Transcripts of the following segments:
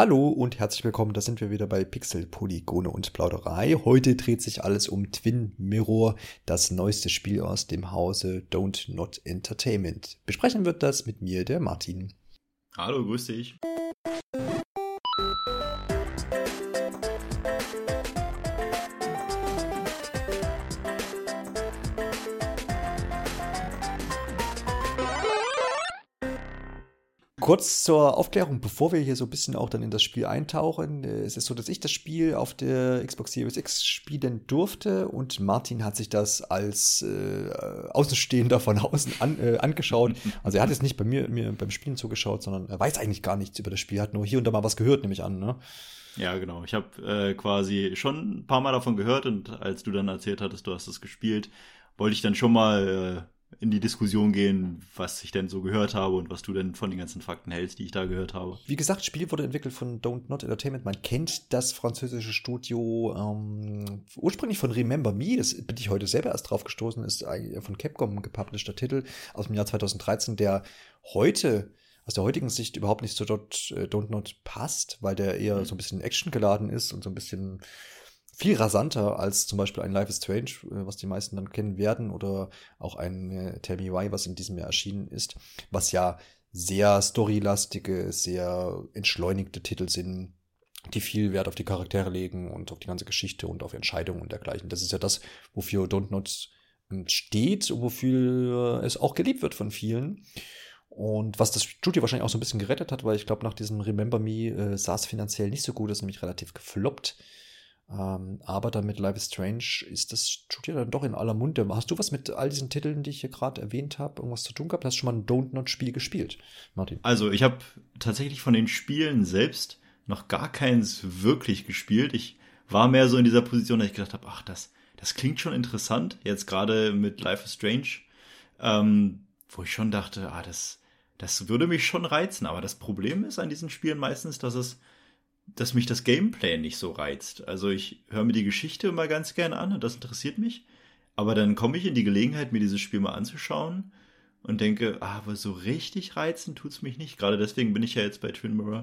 Hallo und herzlich willkommen, da sind wir wieder bei Pixel, Polygone und Plauderei. Heute dreht sich alles um Twin Mirror, das neueste Spiel aus dem Hause Don't Not Entertainment. Besprechen wird das mit mir, der Martin. Hallo, grüß dich. Kurz zur Aufklärung, bevor wir hier so ein bisschen auch dann in das Spiel eintauchen. Äh, es ist so, dass ich das Spiel auf der Xbox Series X spielen durfte und Martin hat sich das als äh, Außenstehender von außen an, äh, angeschaut. Also er hat jetzt nicht bei mir, mir beim Spielen zugeschaut, sondern er weiß eigentlich gar nichts über das Spiel, hat nur hier und da mal was gehört, nehme ich an. Ne? Ja, genau. Ich habe äh, quasi schon ein paar Mal davon gehört und als du dann erzählt hattest, du hast es gespielt, wollte ich dann schon mal äh, in die Diskussion gehen, was ich denn so gehört habe und was du denn von den ganzen Fakten hältst, die ich da gehört habe. Wie gesagt, Spiel wurde entwickelt von Don't Not Entertainment. Man kennt das französische Studio ähm, ursprünglich von Remember Me. Das bin ich heute selber erst drauf gestoßen. Ist von Capcom gepublisheder Titel aus dem Jahr 2013, der heute aus der heutigen Sicht überhaupt nicht zu Dot, äh, Don't Not passt, weil der eher mhm. so ein bisschen Action geladen ist und so ein bisschen viel rasanter als zum Beispiel ein Life is Strange, äh, was die meisten dann kennen werden, oder auch ein äh, Tell Me Why, was in diesem Jahr erschienen ist, was ja sehr storylastige, sehr entschleunigte Titel sind, die viel Wert auf die Charaktere legen und auf die ganze Geschichte und auf Entscheidungen und dergleichen. Das ist ja das, wofür Don't Not steht wofür es auch geliebt wird von vielen. Und was das Studio wahrscheinlich auch so ein bisschen gerettet hat, weil ich glaube, nach diesem Remember Me äh, sah es finanziell nicht so gut, ist nämlich relativ gefloppt. Ähm, aber dann mit Life is Strange ist das Studio dann doch in aller Munde. Hast du was mit all diesen Titeln, die ich hier gerade erwähnt habe, irgendwas zu tun gehabt? Hast du schon mal ein Don't Not-Spiel gespielt, Martin? Also, ich habe tatsächlich von den Spielen selbst noch gar keins wirklich gespielt. Ich war mehr so in dieser Position, dass ich gedacht habe, ach, das, das klingt schon interessant. Jetzt gerade mit Life is Strange, ähm, wo ich schon dachte, ah, das, das würde mich schon reizen. Aber das Problem ist an diesen Spielen meistens, dass es dass mich das Gameplay nicht so reizt. Also ich höre mir die Geschichte immer ganz gerne an und das interessiert mich. Aber dann komme ich in die Gelegenheit, mir dieses Spiel mal anzuschauen und denke, ah, aber so richtig reizen tut's mich nicht. Gerade deswegen bin ich ja jetzt bei Twin Mirror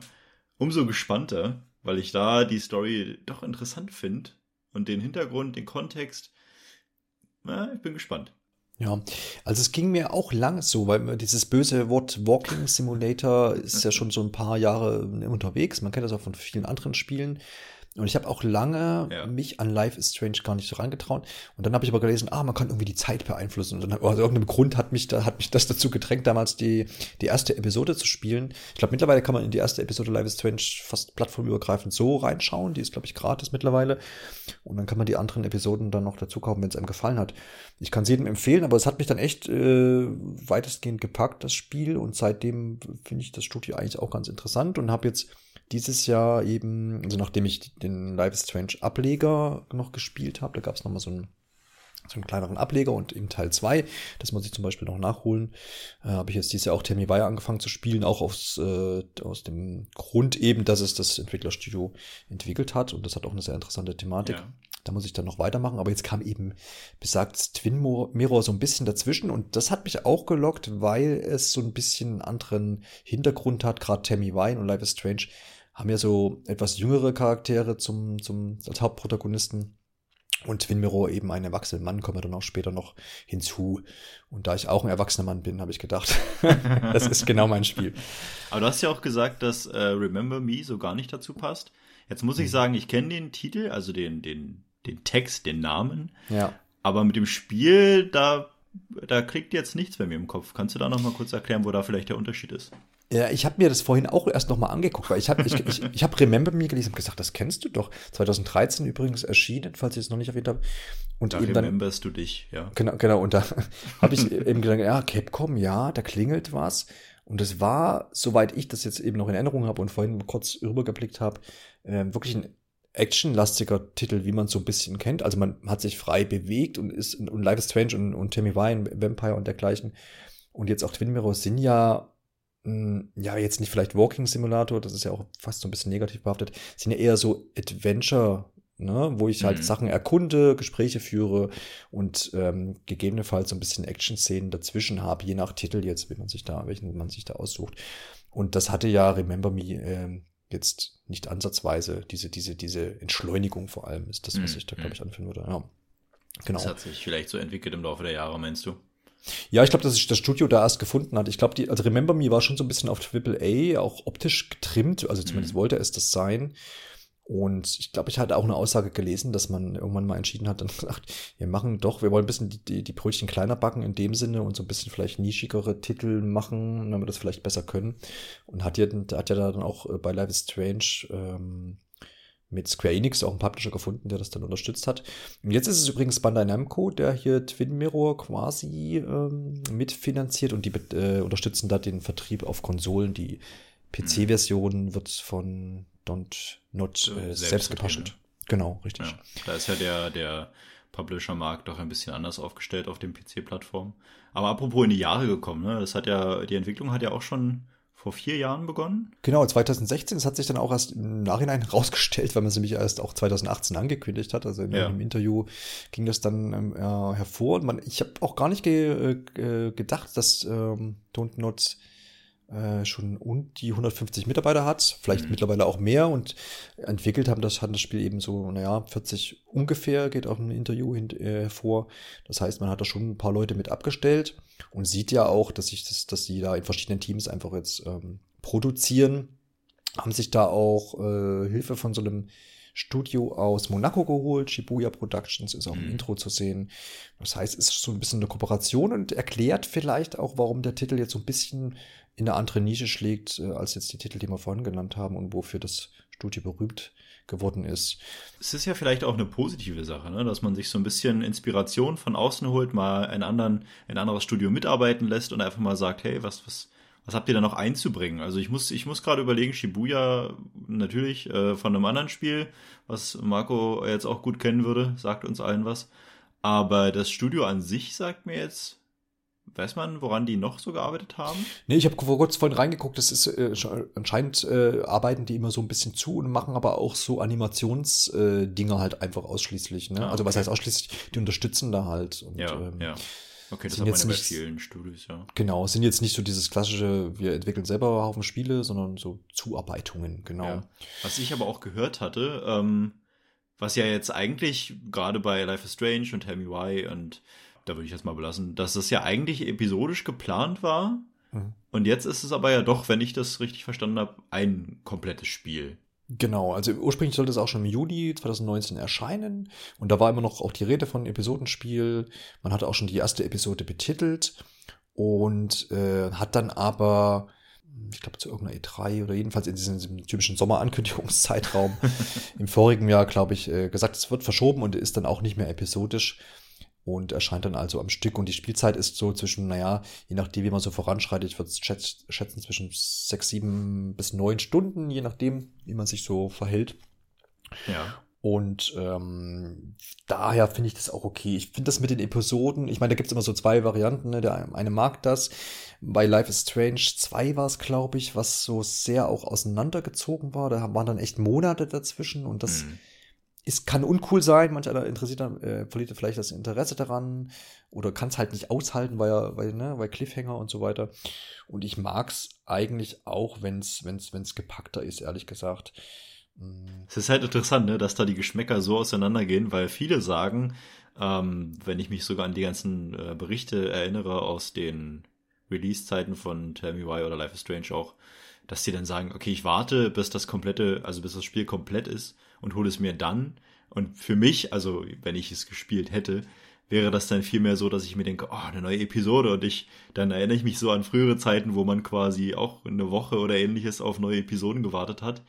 umso gespannter, weil ich da die Story doch interessant finde und den Hintergrund, den Kontext. Na, ich bin gespannt. Ja, also es ging mir auch lang so, weil dieses böse Wort Walking Simulator ist ja schon so ein paar Jahre unterwegs. Man kennt das auch von vielen anderen Spielen. Und ich habe auch lange ja. mich an Life is Strange gar nicht so rangetraut. Und dann habe ich aber gelesen, ah, man kann irgendwie die Zeit beeinflussen. Und dann, aus irgendeinem Grund hat mich, da, hat mich das dazu gedrängt, damals die, die erste Episode zu spielen. Ich glaube, mittlerweile kann man in die erste Episode Life is Strange fast plattformübergreifend so reinschauen. Die ist, glaube ich, gratis mittlerweile. Und dann kann man die anderen Episoden dann noch dazu kaufen, wenn es einem gefallen hat. Ich kann es jedem empfehlen, aber es hat mich dann echt äh, weitestgehend gepackt, das Spiel. Und seitdem finde ich das Studio eigentlich auch ganz interessant und habe jetzt dieses Jahr eben, also nachdem ich den Life is Strange Ableger noch gespielt habe, da gab es nochmal so einen, so einen kleineren Ableger und im Teil 2, das muss ich zum Beispiel noch nachholen, äh, habe ich jetzt dieses Jahr auch Tammy Wire angefangen zu spielen, auch aus, äh, aus dem Grund eben, dass es das Entwicklerstudio entwickelt hat und das hat auch eine sehr interessante Thematik. Ja. Da muss ich dann noch weitermachen, aber jetzt kam eben besagtes Twin Mirror so ein bisschen dazwischen und das hat mich auch gelockt, weil es so ein bisschen einen anderen Hintergrund hat, gerade Tammy Wine und Life is Strange haben ja so etwas jüngere Charaktere zum, zum, als Hauptprotagonisten. Und Twin Mirror eben ein erwachsener Mann, kommen wir dann auch später noch hinzu. Und da ich auch ein erwachsener Mann bin, habe ich gedacht, das ist genau mein Spiel. Aber du hast ja auch gesagt, dass äh, Remember Me so gar nicht dazu passt. Jetzt muss ich mhm. sagen, ich kenne den Titel, also den, den, den Text, den Namen. Ja. Aber mit dem Spiel, da, da kriegt jetzt nichts bei mir im Kopf. Kannst du da noch mal kurz erklären, wo da vielleicht der Unterschied ist? Ja, ich habe mir das vorhin auch erst nochmal angeguckt, weil ich habe ich, ich, ich hab Remember Me gelesen und gesagt, das kennst du doch. 2013 übrigens erschienen, falls ich es noch nicht erwähnt habe. Und da eben rememberst dann, du dich, ja. Genau, genau. Und da habe ich eben gedacht, ja, Capcom, ja, da klingelt was. Und es war, soweit ich das jetzt eben noch in Erinnerung habe und vorhin kurz rübergeblickt habe, äh, wirklich ein actionlastiger Titel, wie man so ein bisschen kennt. Also man hat sich frei bewegt und ist und Life is Strange und, und Tammy Wine, Vampire und dergleichen. Und jetzt auch Twin Mirror sind ja ja, jetzt nicht vielleicht Walking Simulator, das ist ja auch fast so ein bisschen negativ behaftet, sind ja eher so Adventure, ne, wo ich halt mhm. Sachen erkunde, Gespräche führe und ähm, gegebenenfalls so ein bisschen Action-Szenen dazwischen habe, je nach Titel jetzt, wie man sich da, welchen man sich da aussucht. Und das hatte ja Remember Me ähm, jetzt nicht ansatzweise diese, diese, diese Entschleunigung vor allem ist das, was mhm. ich da, glaube ich, anführen würde. Ja. Genau. Das hat sich vielleicht so entwickelt im Laufe der Jahre, meinst du? Ja, ich glaube, dass sich das Studio da erst gefunden hat. Ich glaube, die, also Remember Me war schon so ein bisschen auf Triple A, auch optisch getrimmt, also zumindest mhm. wollte es das sein. Und ich glaube, ich hatte auch eine Aussage gelesen, dass man irgendwann mal entschieden hat, dann gesagt, wir machen doch, wir wollen ein bisschen die, die, die Brötchen kleiner backen in dem Sinne und so ein bisschen vielleicht nischigere Titel machen, damit wir das vielleicht besser können. Und hat ja, hat ja dann auch äh, bei Life is Strange ähm, mit Square Enix auch einen Publisher gefunden, der das dann unterstützt hat. Und jetzt ist es übrigens Bandai Namco, der hier Twin Mirror quasi ähm, mitfinanziert und die äh, unterstützen da den Vertrieb auf Konsolen. Die PC-Version wird von Don't Not äh, selbst, selbst gepascht. Genau, richtig. Ja, da ist ja der, der Publisher-Markt doch ein bisschen anders aufgestellt auf den PC-Plattformen. Aber apropos in die Jahre gekommen, ne? Das hat ja, die Entwicklung hat ja auch schon vor vier Jahren begonnen. Genau, 2016. Das hat sich dann auch erst im Nachhinein rausgestellt, weil man sie mich erst auch 2018 angekündigt hat. Also in ja. einem Interview ging das dann ähm, äh, hervor. Und man, ich habe auch gar nicht ge, äh, gedacht, dass ähm, Don't Not äh, schon und die 150 Mitarbeiter hat, vielleicht mhm. mittlerweile auch mehr und entwickelt haben das, hat das Spiel eben so, naja, 40 ungefähr, geht auch im Interview hin, äh, hervor. Das heißt, man hat da schon ein paar Leute mit abgestellt und sieht ja auch, dass sich das, dass die da in verschiedenen Teams einfach jetzt ähm, produzieren, haben sich da auch äh, Hilfe von so einem Studio aus Monaco geholt. Shibuya Productions ist auch im mhm. Intro zu sehen. Das heißt, es ist so ein bisschen eine Kooperation und erklärt vielleicht auch, warum der Titel jetzt so ein bisschen in eine andere Nische schlägt, äh, als jetzt die Titel, die wir vorhin genannt haben und wofür das Studio berühmt geworden ist. Es ist ja vielleicht auch eine positive Sache, ne? dass man sich so ein bisschen Inspiration von außen holt, mal einen anderen, ein anderes Studio mitarbeiten lässt und einfach mal sagt, hey, was, was, was habt ihr da noch einzubringen? Also ich muss, ich muss gerade überlegen, Shibuya natürlich äh, von einem anderen Spiel, was Marco jetzt auch gut kennen würde, sagt uns allen was. Aber das Studio an sich sagt mir jetzt Weiß man, woran die noch so gearbeitet haben? Nee, ich habe vor kurzem vorhin reingeguckt, das ist äh, anscheinend äh, arbeiten die immer so ein bisschen zu und machen aber auch so Animationsdinger äh, halt einfach ausschließlich. Ne? Ah, okay. Also was heißt ausschließlich, die unterstützen da halt. Und, ja, ähm, ja. Okay, das haben wir ja bei vielen Studios, ja. Genau, sind jetzt nicht so dieses klassische, wir entwickeln selber Haufen Spiele, sondern so Zuarbeitungen, genau. Ja. Was ich aber auch gehört hatte, ähm, was ja jetzt eigentlich gerade bei Life is Strange und Tell Me Why und da würde ich jetzt mal belassen, dass es ja eigentlich episodisch geplant war. Mhm. Und jetzt ist es aber ja doch, wenn ich das richtig verstanden habe, ein komplettes Spiel. Genau, also ursprünglich sollte es auch schon im Juli 2019 erscheinen und da war immer noch auch die Rede von Episodenspiel. Man hatte auch schon die erste Episode betitelt und äh, hat dann aber, ich glaube zu irgendeiner E3 oder jedenfalls in diesem, typischen Sommerankündigungszeitraum im vorigen Jahr, glaube ich, äh, gesagt, es wird verschoben und ist dann auch nicht mehr episodisch und erscheint dann also am Stück. Und die Spielzeit ist so zwischen, naja, je nachdem, wie man so voranschreitet, ich würde schätzen zwischen sechs, sieben bis neun Stunden, je nachdem, wie man sich so verhält. Ja. Und ähm, daher finde ich das auch okay. Ich finde das mit den Episoden, ich meine, da gibt es immer so zwei Varianten. Ne? Der eine mag das. Bei Life is Strange 2 war es, glaube ich, was so sehr auch auseinandergezogen war. Da waren dann echt Monate dazwischen und das. Mhm es kann uncool sein, manch einer interessiert äh, verliert vielleicht das Interesse daran oder kann es halt nicht aushalten, weil weil, ne, weil Cliffhanger und so weiter. Und ich mag's eigentlich auch, wenn's, wenn's, wenn's gepackter ist, ehrlich gesagt. Es ist halt interessant, ne, dass da die Geschmäcker so auseinandergehen, weil viele sagen, ähm, wenn ich mich sogar an die ganzen äh, Berichte erinnere aus den Release-Zeiten von Tell Me Why oder Life is Strange auch, dass die dann sagen, okay, ich warte, bis das komplette, also bis das Spiel komplett ist und hole es mir dann. Und für mich, also wenn ich es gespielt hätte, wäre das dann vielmehr so, dass ich mir denke, oh, eine neue Episode und ich, dann erinnere ich mich so an frühere Zeiten, wo man quasi auch eine Woche oder ähnliches auf neue Episoden gewartet hat.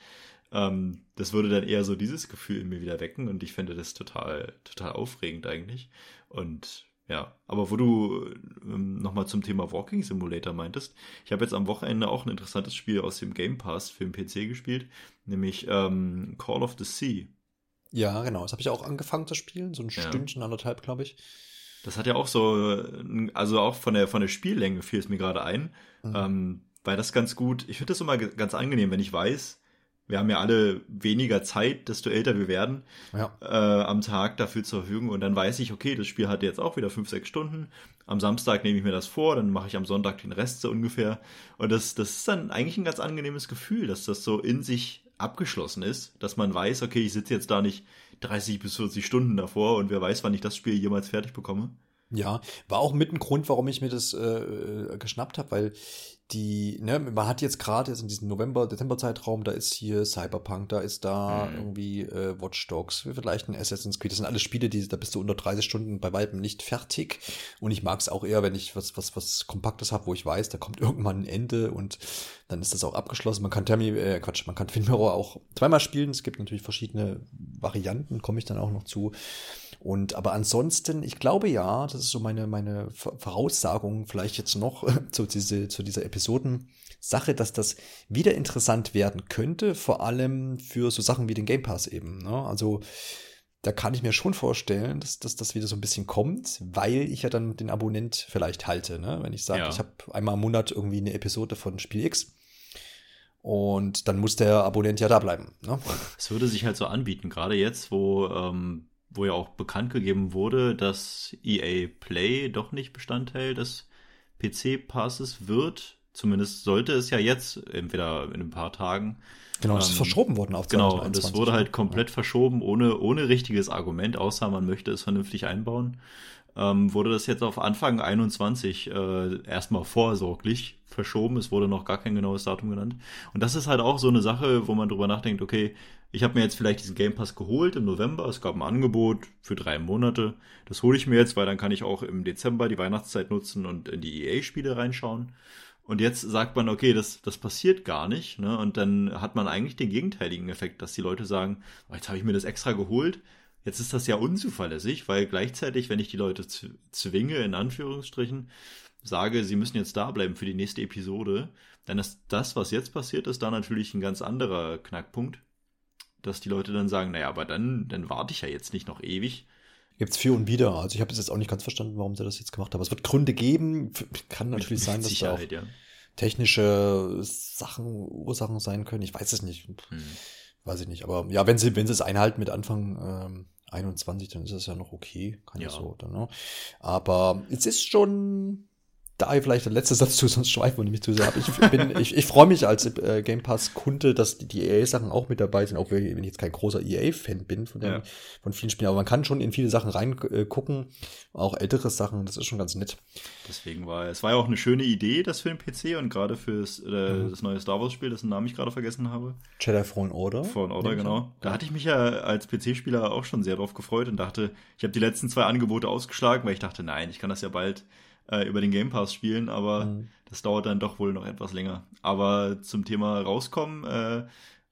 Ähm, das würde dann eher so dieses Gefühl in mir wieder wecken und ich finde das total, total aufregend eigentlich. Und ja, aber wo du ähm, nochmal zum Thema Walking Simulator meintest, ich habe jetzt am Wochenende auch ein interessantes Spiel aus dem Game Pass für den PC gespielt, nämlich ähm, Call of the Sea. Ja, genau, das habe ich auch angefangen zu spielen, so ein ja. Stündchen, anderthalb, glaube ich. Das hat ja auch so, also auch von der, von der Spiellänge fiel es mir gerade ein, mhm. ähm, weil das ganz gut, ich finde das immer ganz angenehm, wenn ich weiß, wir haben ja alle weniger Zeit, desto älter wir werden, ja. äh, am Tag dafür zur Verfügung. Und dann weiß ich, okay, das Spiel hat jetzt auch wieder fünf, sechs Stunden. Am Samstag nehme ich mir das vor, dann mache ich am Sonntag den Rest so ungefähr. Und das, das ist dann eigentlich ein ganz angenehmes Gefühl, dass das so in sich abgeschlossen ist, dass man weiß, okay, ich sitze jetzt da nicht 30 bis 40 Stunden davor und wer weiß, wann ich das Spiel jemals fertig bekomme. Ja, war auch mit ein Grund, warum ich mir das äh, äh geschnappt habe, weil die, ne, man hat jetzt gerade jetzt in diesem November, Dezember-Zeitraum, da ist hier Cyberpunk, da ist da mhm. irgendwie äh, Watch Dogs, vielleicht ein Assassin's Creed. Das sind alles Spiele, die, da bist du unter 30 Stunden bei Weitem nicht fertig. Und ich mag es auch eher, wenn ich was, was, was Kompaktes habe, wo ich weiß, da kommt irgendwann ein Ende und dann ist das auch abgeschlossen. Man kann Termi, äh, Quatsch, man kann Twin Mirror auch zweimal spielen. Es gibt natürlich verschiedene Varianten, komme ich dann auch noch zu. Und aber ansonsten, ich glaube ja, das ist so meine, meine Voraussagung, vielleicht jetzt noch zu, diese, zu dieser Episoden-Sache, dass das wieder interessant werden könnte, vor allem für so Sachen wie den Game Pass eben. Ne? Also da kann ich mir schon vorstellen, dass, dass das wieder so ein bisschen kommt, weil ich ja dann den Abonnent vielleicht halte. Ne? Wenn ich sage, ja. ich habe einmal im Monat irgendwie eine Episode von Spiel X. Und dann muss der Abonnent ja da bleiben. Ne? Es würde sich halt so anbieten, gerade jetzt, wo ähm, wo ja auch bekannt gegeben wurde, dass EA Play doch nicht Bestandteil des PC-Passes wird. Zumindest sollte es ja jetzt, entweder in ein paar Tagen. Genau, es ähm, ist verschoben worden auf Genau, und es wurde halt komplett ja. verschoben, ohne, ohne richtiges Argument, außer man möchte es vernünftig einbauen. Ähm, wurde das jetzt auf Anfang 21 äh, erstmal vorsorglich verschoben. Es wurde noch gar kein genaues Datum genannt. Und das ist halt auch so eine Sache, wo man drüber nachdenkt, okay, ich habe mir jetzt vielleicht diesen Game Pass geholt im November. Es gab ein Angebot für drei Monate. Das hole ich mir jetzt, weil dann kann ich auch im Dezember die Weihnachtszeit nutzen und in die EA-Spiele reinschauen. Und jetzt sagt man, okay, das, das passiert gar nicht. Ne? Und dann hat man eigentlich den gegenteiligen Effekt, dass die Leute sagen, oh, jetzt habe ich mir das extra geholt. Jetzt ist das ja unzuverlässig, weil gleichzeitig, wenn ich die Leute zwinge, in Anführungsstrichen, sage, sie müssen jetzt da bleiben für die nächste Episode, dann ist das, was jetzt passiert ist, da natürlich ein ganz anderer Knackpunkt dass die Leute dann sagen, naja, aber dann, dann warte ich ja jetzt nicht noch ewig. Gibt es für und wieder. Also ich habe es jetzt auch nicht ganz verstanden, warum sie das jetzt gemacht haben. Es wird Gründe geben. Kann natürlich sein, dass da auch ja. technische Sachen, Ursachen sein können. Ich weiß es nicht. Hm. Weiß ich nicht. Aber ja, wenn sie, wenn sie es einhalten mit Anfang ähm, 21, dann ist es ja noch okay. Kann ja so. Dann, ne? Aber es ist schon da vielleicht der letzte Satz zu, sonst schweifen wir nämlich zu sehr ab. Ich, bin, ich, ich freue mich als äh, Game Pass-Kunde, dass die, die EA-Sachen auch mit dabei sind, auch wenn ich jetzt kein großer EA-Fan bin von, den, ja. von vielen Spielen. Aber man kann schon in viele Sachen reingucken, äh, auch ältere Sachen, das ist schon ganz nett. Deswegen war es war ja auch eine schöne Idee, das für den PC und gerade für äh, mhm. das neue Star Wars-Spiel, dessen Namen ich gerade vergessen habe. Jedi Fallen Order. Fallen Order, genau. Da hatte ich mich ja als PC-Spieler auch schon sehr drauf gefreut und dachte, ich habe die letzten zwei Angebote ausgeschlagen, weil ich dachte, nein, ich kann das ja bald äh, über den Game Pass spielen, aber mhm. das dauert dann doch wohl noch etwas länger. Aber zum Thema rauskommen, äh,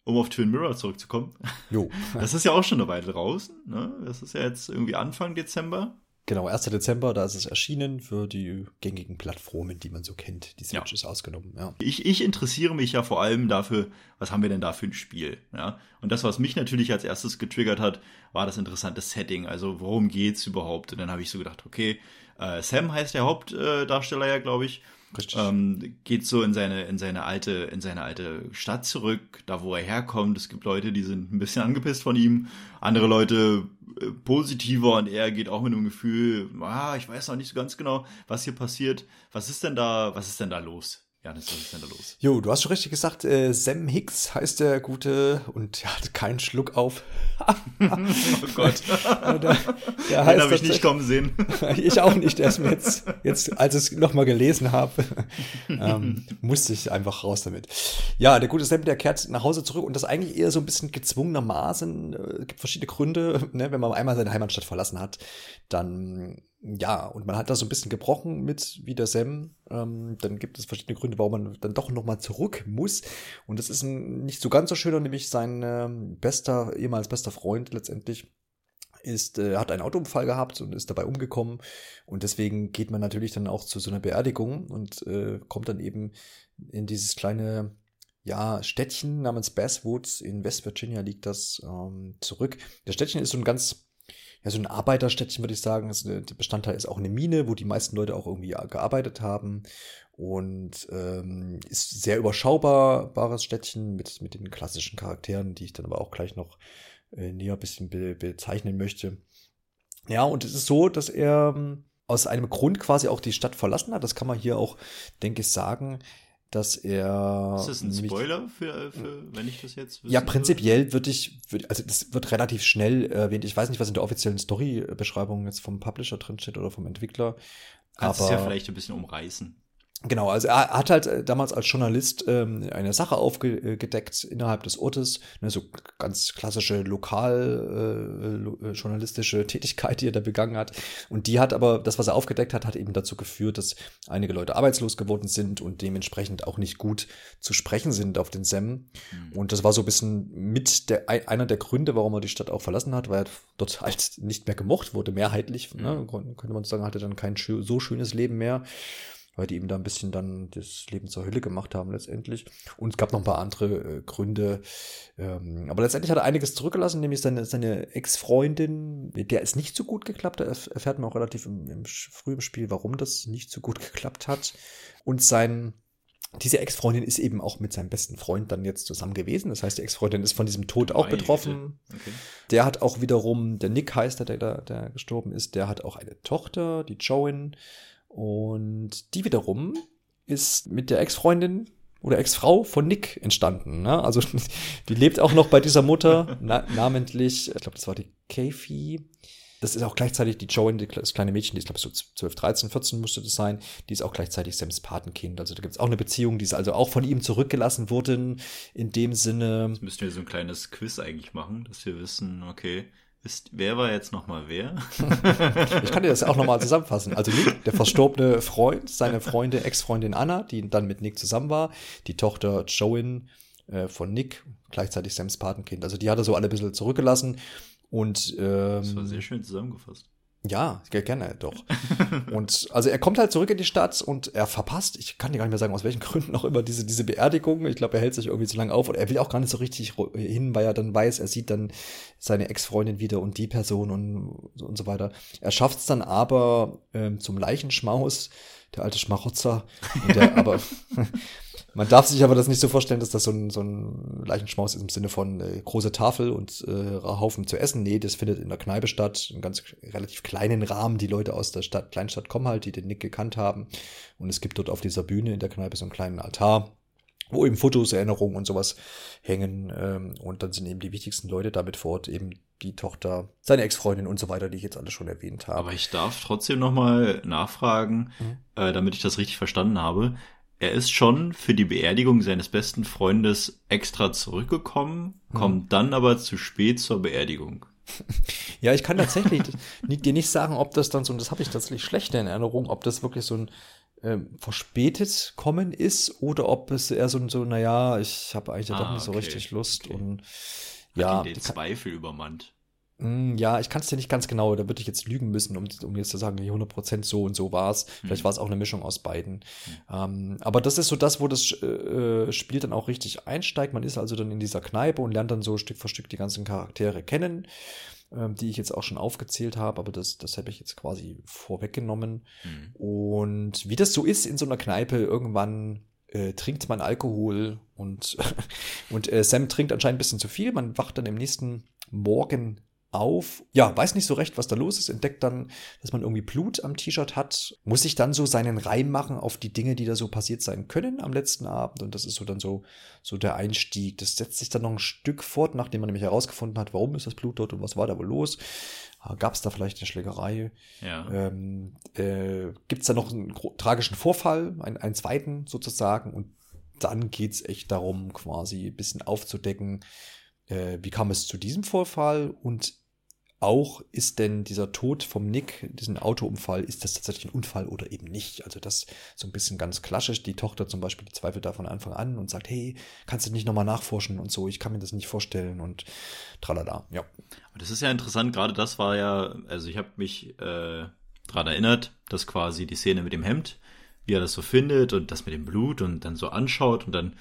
um auf Twin Mirror zurückzukommen. Jo. das ist ja auch schon eine Weile draußen. Ne? Das ist ja jetzt irgendwie Anfang Dezember. Genau, 1. Dezember, da ist es erschienen für die gängigen Plattformen, die man so kennt. Die Switch ja. ist ausgenommen, ja. Ich, ich interessiere mich ja vor allem dafür, was haben wir denn da für ein Spiel, ja. Und das, was mich natürlich als erstes getriggert hat, war das interessante Setting. Also, worum geht's überhaupt? Und dann habe ich so gedacht, okay, äh, Sam heißt der Hauptdarsteller ja, glaube ich. Richtig. Ähm, geht so in seine, in seine alte, in seine alte Stadt zurück, da wo er herkommt. Es gibt Leute, die sind ein bisschen angepisst von ihm. Andere Leute äh, positiver und er geht auch mit einem Gefühl, ah, ich weiß noch nicht so ganz genau, was hier passiert. Was ist denn da, was ist denn da los? Janis, was ist denn da los? Jo, du hast schon richtig gesagt, äh, Sam Hicks heißt der Gute und er hat keinen Schluck auf. oh Gott. der, der Den habe ich nicht kommen sehen. ich auch nicht. Erst mir jetzt, jetzt als ich es nochmal gelesen habe, ähm, musste ich einfach raus damit. Ja, der gute Sam, der kehrt nach Hause zurück und das eigentlich eher so ein bisschen gezwungenermaßen. Es äh, gibt verschiedene Gründe, ne, wenn man einmal seine Heimatstadt verlassen hat, dann ja, und man hat da so ein bisschen gebrochen mit wie der Sam. Ähm, dann gibt es verschiedene Gründe, warum man dann doch nochmal zurück muss. Und das ist ein nicht so ganz so schöner, nämlich sein ähm, bester, ehemals bester Freund letztendlich ist, äh, hat einen Autounfall gehabt und ist dabei umgekommen. Und deswegen geht man natürlich dann auch zu so einer Beerdigung und äh, kommt dann eben in dieses kleine ja, Städtchen namens Basswoods in West Virginia liegt das ähm, zurück. Das Städtchen ist so ein ganz ja, so ein Arbeiterstädtchen, würde ich sagen. Das eine, Bestandteil ist auch eine Mine, wo die meisten Leute auch irgendwie gearbeitet haben. Und ähm, ist sehr überschaubares Städtchen mit, mit den klassischen Charakteren, die ich dann aber auch gleich noch äh, näher ein bisschen be bezeichnen möchte. Ja, und es ist so, dass er ähm, aus einem Grund quasi auch die Stadt verlassen hat. Das kann man hier auch, denke ich, sagen. Dass er. Ist das ein Spoiler für, für wenn ich das jetzt Ja, prinzipiell würde ich, würd, also das wird relativ schnell erwähnt. Ich weiß nicht, was in der offiziellen Story-Beschreibung jetzt vom Publisher drinsteht oder vom Entwickler. Kannst aber, es ja vielleicht ein bisschen umreißen. Genau, also er hat halt äh, damals als Journalist ähm, eine Sache aufgedeckt innerhalb des Ortes, ne, so ganz klassische lokal äh, journalistische Tätigkeit, die er da begangen hat. Und die hat aber, das, was er aufgedeckt hat, hat eben dazu geführt, dass einige Leute arbeitslos geworden sind und dementsprechend auch nicht gut zu sprechen sind auf den Sem. Mhm. Und das war so ein bisschen mit der, einer der Gründe, warum er die Stadt auch verlassen hat, weil er dort halt nicht mehr gemocht wurde, mehrheitlich. Ne, mhm. Ne, könnte man sagen, hatte dann kein so schönes Leben mehr weil die ihm da ein bisschen dann das Leben zur Hölle gemacht haben letztendlich. Und es gab noch ein paar andere äh, Gründe. Ähm, aber letztendlich hat er einiges zurückgelassen, nämlich seine, seine Ex-Freundin, der ist nicht so gut geklappt. Da erfährt man auch relativ im, im frühen Spiel, warum das nicht so gut geklappt hat. Und sein diese Ex-Freundin ist eben auch mit seinem besten Freund dann jetzt zusammen gewesen. Das heißt, die Ex-Freundin ist von diesem Tod auch betroffen. Okay. Der hat auch wiederum, der Nick heißt der, der, der gestorben ist, der hat auch eine Tochter, die Joan. Und die wiederum ist mit der Ex-Freundin oder Ex-Frau von Nick entstanden. Ne? Also die lebt auch noch bei dieser Mutter, na, namentlich, ich glaube, das war die Kathy. Das ist auch gleichzeitig die Joan, das kleine Mädchen, die ist, glaube ich, so 12, 13, 14 müsste das sein. Die ist auch gleichzeitig Sams Patenkind. Also da gibt es auch eine Beziehung, die ist also auch von ihm zurückgelassen worden, in dem Sinne. Jetzt müssten wir so ein kleines Quiz eigentlich machen, dass wir wissen, okay, ist, wer war jetzt nochmal wer? ich kann dir das auch nochmal zusammenfassen. Also Nick, der verstorbene Freund, seine Freundin, Ex-Freundin Anna, die dann mit Nick zusammen war, die Tochter Joan äh, von Nick, gleichzeitig Sams Patenkind. Also die hat er so alle ein bisschen zurückgelassen. Und ähm, das war sehr schön zusammengefasst. Ja, gerne, doch. und also er kommt halt zurück in die Stadt und er verpasst, ich kann dir gar nicht mehr sagen, aus welchen Gründen auch immer, diese, diese Beerdigung. Ich glaube, er hält sich irgendwie zu lange auf oder er will auch gar nicht so richtig hin, weil er dann weiß, er sieht dann seine Ex-Freundin wieder und die Person und, und so weiter. Er schafft es dann aber ähm, zum Leichenschmaus, der alte Schmarotzer, der aber Man darf sich aber das nicht so vorstellen, dass das so ein, so ein Leichenschmaus ist im Sinne von äh, große Tafel und äh, Haufen zu essen. Nee, das findet in der Kneipe statt, in ganz relativ kleinen Rahmen. Die Leute aus der Stadt, Kleinstadt kommen halt, die den Nick gekannt haben. Und es gibt dort auf dieser Bühne in der Kneipe so einen kleinen Altar, wo eben Fotos, Erinnerungen und sowas hängen. Ähm, und dann sind eben die wichtigsten Leute damit vor Ort, eben die Tochter, seine Ex-Freundin und so weiter, die ich jetzt alle schon erwähnt habe. Aber ich darf trotzdem nochmal nachfragen, mhm. äh, damit ich das richtig verstanden habe er ist schon für die Beerdigung seines besten Freundes extra zurückgekommen, hm. kommt dann aber zu spät zur Beerdigung. Ja, ich kann tatsächlich dir nicht sagen, ob das dann so, und das habe ich tatsächlich schlecht in Erinnerung, ob das wirklich so ein ähm, verspätet kommen ist oder ob es eher so ein, so, naja, ich habe eigentlich ah, doch nicht so richtig Lust okay. und ja. Hat ihn den Zweifel übermannt. Hm, ja, ich kann es dir nicht ganz genau, da würde ich jetzt lügen müssen, um, um jetzt zu sagen, 100% so und so war es. Vielleicht mhm. war es auch eine Mischung aus beiden. Mhm. Ähm, aber das ist so das, wo das äh, Spiel dann auch richtig einsteigt. Man ist also dann in dieser Kneipe und lernt dann so Stück für Stück die ganzen Charaktere kennen, ähm, die ich jetzt auch schon aufgezählt habe, aber das, das habe ich jetzt quasi vorweggenommen. Mhm. Und wie das so ist in so einer Kneipe, irgendwann äh, trinkt man Alkohol und, und äh, Sam trinkt anscheinend ein bisschen zu viel. Man wacht dann im nächsten Morgen auf, ja, weiß nicht so recht, was da los ist, entdeckt dann, dass man irgendwie Blut am T-Shirt hat, muss sich dann so seinen Reim machen auf die Dinge, die da so passiert sein können am letzten Abend und das ist so dann so, so der Einstieg. Das setzt sich dann noch ein Stück fort, nachdem man nämlich herausgefunden hat, warum ist das Blut dort und was war da wohl los. Ah, Gab es da vielleicht eine Schlägerei? Ja. Ähm, äh, Gibt es da noch einen tragischen Vorfall, einen, einen zweiten sozusagen und dann geht's echt darum, quasi ein bisschen aufzudecken, äh, wie kam es zu diesem Vorfall und auch ist denn dieser Tod vom Nick, diesen Autounfall, ist das tatsächlich ein Unfall oder eben nicht? Also das so ein bisschen ganz klassisch. Die Tochter zum Beispiel, zweifelt da von Anfang an und sagt, hey, kannst du nicht nochmal nachforschen und so, ich kann mir das nicht vorstellen und tralala, ja. Das ist ja interessant, gerade das war ja, also ich habe mich äh, daran erinnert, dass quasi die Szene mit dem Hemd, wie er das so findet und das mit dem Blut und dann so anschaut und dann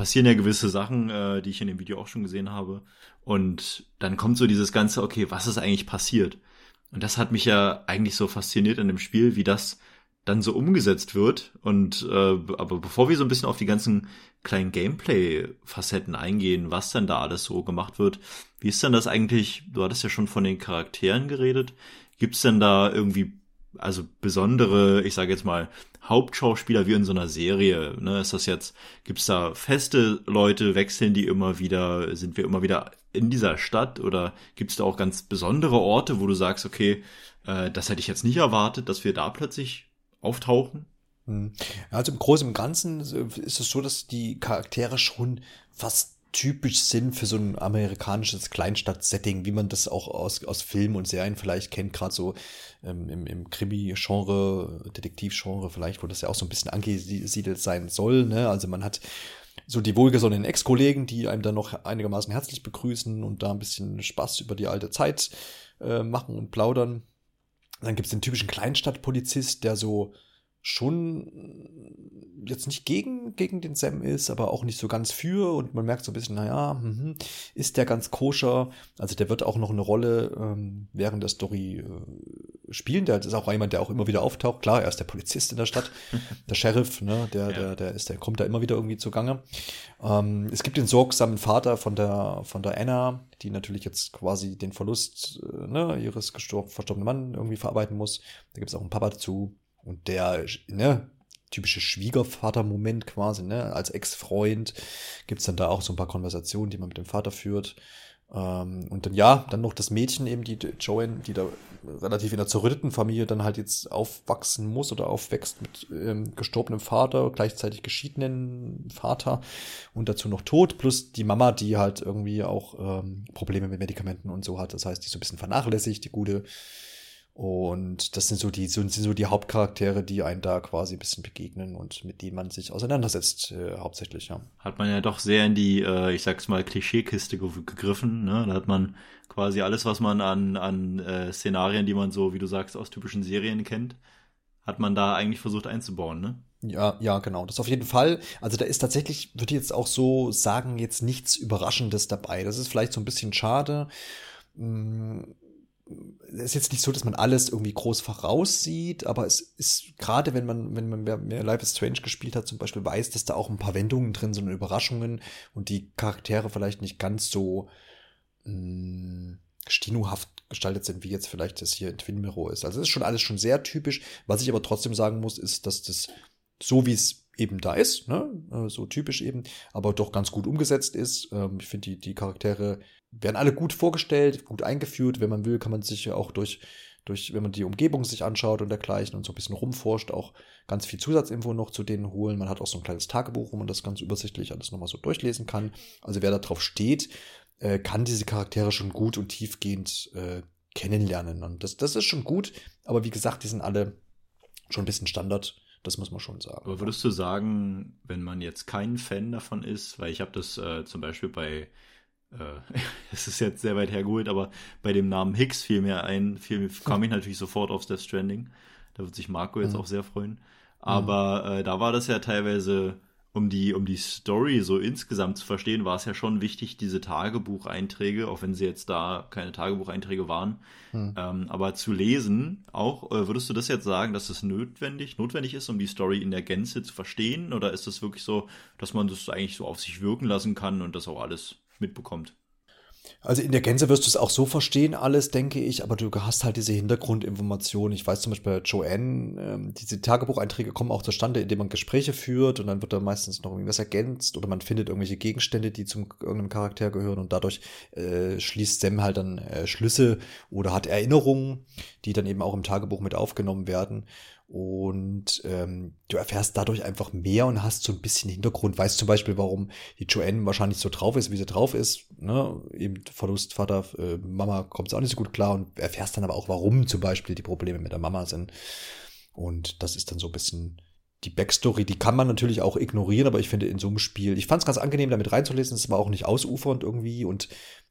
passieren ja gewisse Sachen, äh, die ich in dem Video auch schon gesehen habe. Und dann kommt so dieses ganze, okay, was ist eigentlich passiert? Und das hat mich ja eigentlich so fasziniert in dem Spiel, wie das dann so umgesetzt wird. Und äh, aber bevor wir so ein bisschen auf die ganzen kleinen Gameplay-Facetten eingehen, was denn da alles so gemacht wird, wie ist denn das eigentlich? Du hattest ja schon von den Charakteren geredet. Gibt es denn da irgendwie also besondere, ich sage jetzt mal, Hauptschauspieler wie in so einer Serie? Ne? Ist das jetzt, gibt's da feste Leute, wechseln die immer wieder, sind wir immer wieder in dieser Stadt oder gibt's da auch ganz besondere Orte, wo du sagst, okay, äh, das hätte ich jetzt nicht erwartet, dass wir da plötzlich auftauchen? Hm. Also im Großen und Ganzen ist es so, dass die Charaktere schon fast typisch sind für so ein amerikanisches Kleinstadt-Setting, wie man das auch aus, aus Filmen und Serien vielleicht kennt, gerade so ähm, im, im Krimi-Genre, Detektiv-Genre vielleicht, wo das ja auch so ein bisschen angesiedelt sein soll. Ne? Also man hat so die wohlgesonnenen Ex-Kollegen, die einem dann noch einigermaßen herzlich begrüßen und da ein bisschen Spaß über die alte Zeit äh, machen und plaudern. Dann gibt's den typischen Kleinstadtpolizist, der so schon jetzt nicht gegen, gegen den Sam ist, aber auch nicht so ganz für und man merkt so ein bisschen, naja, mh, ist der ganz koscher? Also der wird auch noch eine Rolle ähm, während der Story äh, spielen. Der ist auch jemand, der auch immer wieder auftaucht. Klar, er ist der Polizist in der Stadt, der Sheriff, ne, der, ja. der, der ist, der kommt da immer wieder irgendwie zugange. Ähm, es gibt den sorgsamen Vater von der, von der Anna, die natürlich jetzt quasi den Verlust äh, ne, ihres gestorben, verstorbenen Mann irgendwie verarbeiten muss. Da gibt es auch einen Papa dazu, und der, ne, typische Schwiegervater-Moment quasi, ne, als Ex-Freund gibt's dann da auch so ein paar Konversationen, die man mit dem Vater führt. Ähm, und dann, ja, dann noch das Mädchen eben, die Joanne, die da relativ in einer zerrütteten Familie dann halt jetzt aufwachsen muss oder aufwächst mit ähm, gestorbenem Vater, gleichzeitig geschiedenen Vater und dazu noch tot, plus die Mama, die halt irgendwie auch ähm, Probleme mit Medikamenten und so hat. Das heißt, die so ein bisschen vernachlässigt, die gute und das sind so die, sind so die Hauptcharaktere, die einen da quasi ein bisschen begegnen und mit denen man sich auseinandersetzt, äh, hauptsächlich, ja. Hat man ja doch sehr in die, äh, ich sag's mal, Klischeekiste gegriffen, ne? Da hat man quasi alles, was man an, an äh, Szenarien, die man so, wie du sagst, aus typischen Serien kennt, hat man da eigentlich versucht einzubauen, ne? Ja, ja, genau. Das auf jeden Fall. Also da ist tatsächlich, würde ich jetzt auch so sagen, jetzt nichts Überraschendes dabei. Das ist vielleicht so ein bisschen schade. Hm es ist jetzt nicht so, dass man alles irgendwie groß voraussieht, aber es ist gerade, wenn man, wenn man mehr, mehr Life is Strange gespielt hat, zum Beispiel weiß, dass da auch ein paar Wendungen drin sind und Überraschungen und die Charaktere vielleicht nicht ganz so mh, hm, stinohaft gestaltet sind, wie jetzt vielleicht das hier in Twin Mirror ist. Also es ist schon alles schon sehr typisch. Was ich aber trotzdem sagen muss, ist, dass das so wie es eben da ist, ne? Äh, so typisch eben, aber doch ganz gut umgesetzt ist. Ähm, ich finde, die, die Charaktere werden alle gut vorgestellt, gut eingeführt. Wenn man will, kann man sich auch durch, durch, wenn man die Umgebung sich anschaut und dergleichen und so ein bisschen rumforscht, auch ganz viel Zusatzinfo noch zu denen holen. Man hat auch so ein kleines Tagebuch, wo man das ganz übersichtlich alles nochmal so durchlesen kann. Also wer da drauf steht, äh, kann diese Charaktere schon gut und tiefgehend äh, kennenlernen. Und das, das ist schon gut, aber wie gesagt, die sind alle schon ein bisschen Standard das muss man schon sagen. Aber würdest du sagen, wenn man jetzt kein Fan davon ist, weil ich habe das äh, zum Beispiel bei, es ist jetzt sehr weit hergeholt, aber bei dem Namen Hicks fiel mir ein, fiel, kam ich natürlich sofort auf Death Stranding. Da wird sich Marco jetzt mhm. auch sehr freuen. Aber mhm. äh, da war das ja teilweise um die, um die Story so insgesamt zu verstehen, war es ja schon wichtig, diese Tagebucheinträge, auch wenn sie jetzt da keine Tagebucheinträge waren, hm. ähm, aber zu lesen, auch, äh, würdest du das jetzt sagen, dass es notwendig, notwendig ist, um die Story in der Gänze zu verstehen? Oder ist es wirklich so, dass man das eigentlich so auf sich wirken lassen kann und das auch alles mitbekommt? Also in der Gänze wirst du es auch so verstehen, alles, denke ich, aber du hast halt diese Hintergrundinformationen. Ich weiß zum Beispiel bei Joanne, ähm, diese Tagebucheinträge kommen auch zustande, indem man Gespräche führt und dann wird da meistens noch irgendwas ergänzt oder man findet irgendwelche Gegenstände, die zum irgendeinem Charakter gehören und dadurch äh, schließt Sam halt dann äh, Schlüsse oder hat Erinnerungen, die dann eben auch im Tagebuch mit aufgenommen werden. Und ähm, du erfährst dadurch einfach mehr und hast so ein bisschen Hintergrund. Weißt zum Beispiel, warum die Joanne wahrscheinlich so drauf ist, wie sie drauf ist. Ne? Eben Verlust, Vater, äh, Mama kommt es auch nicht so gut klar und erfährst dann aber auch, warum zum Beispiel die Probleme mit der Mama sind. Und das ist dann so ein bisschen die Backstory. Die kann man natürlich auch ignorieren, aber ich finde in so einem Spiel, ich fand es ganz angenehm, damit reinzulesen. Es war auch nicht ausufernd irgendwie und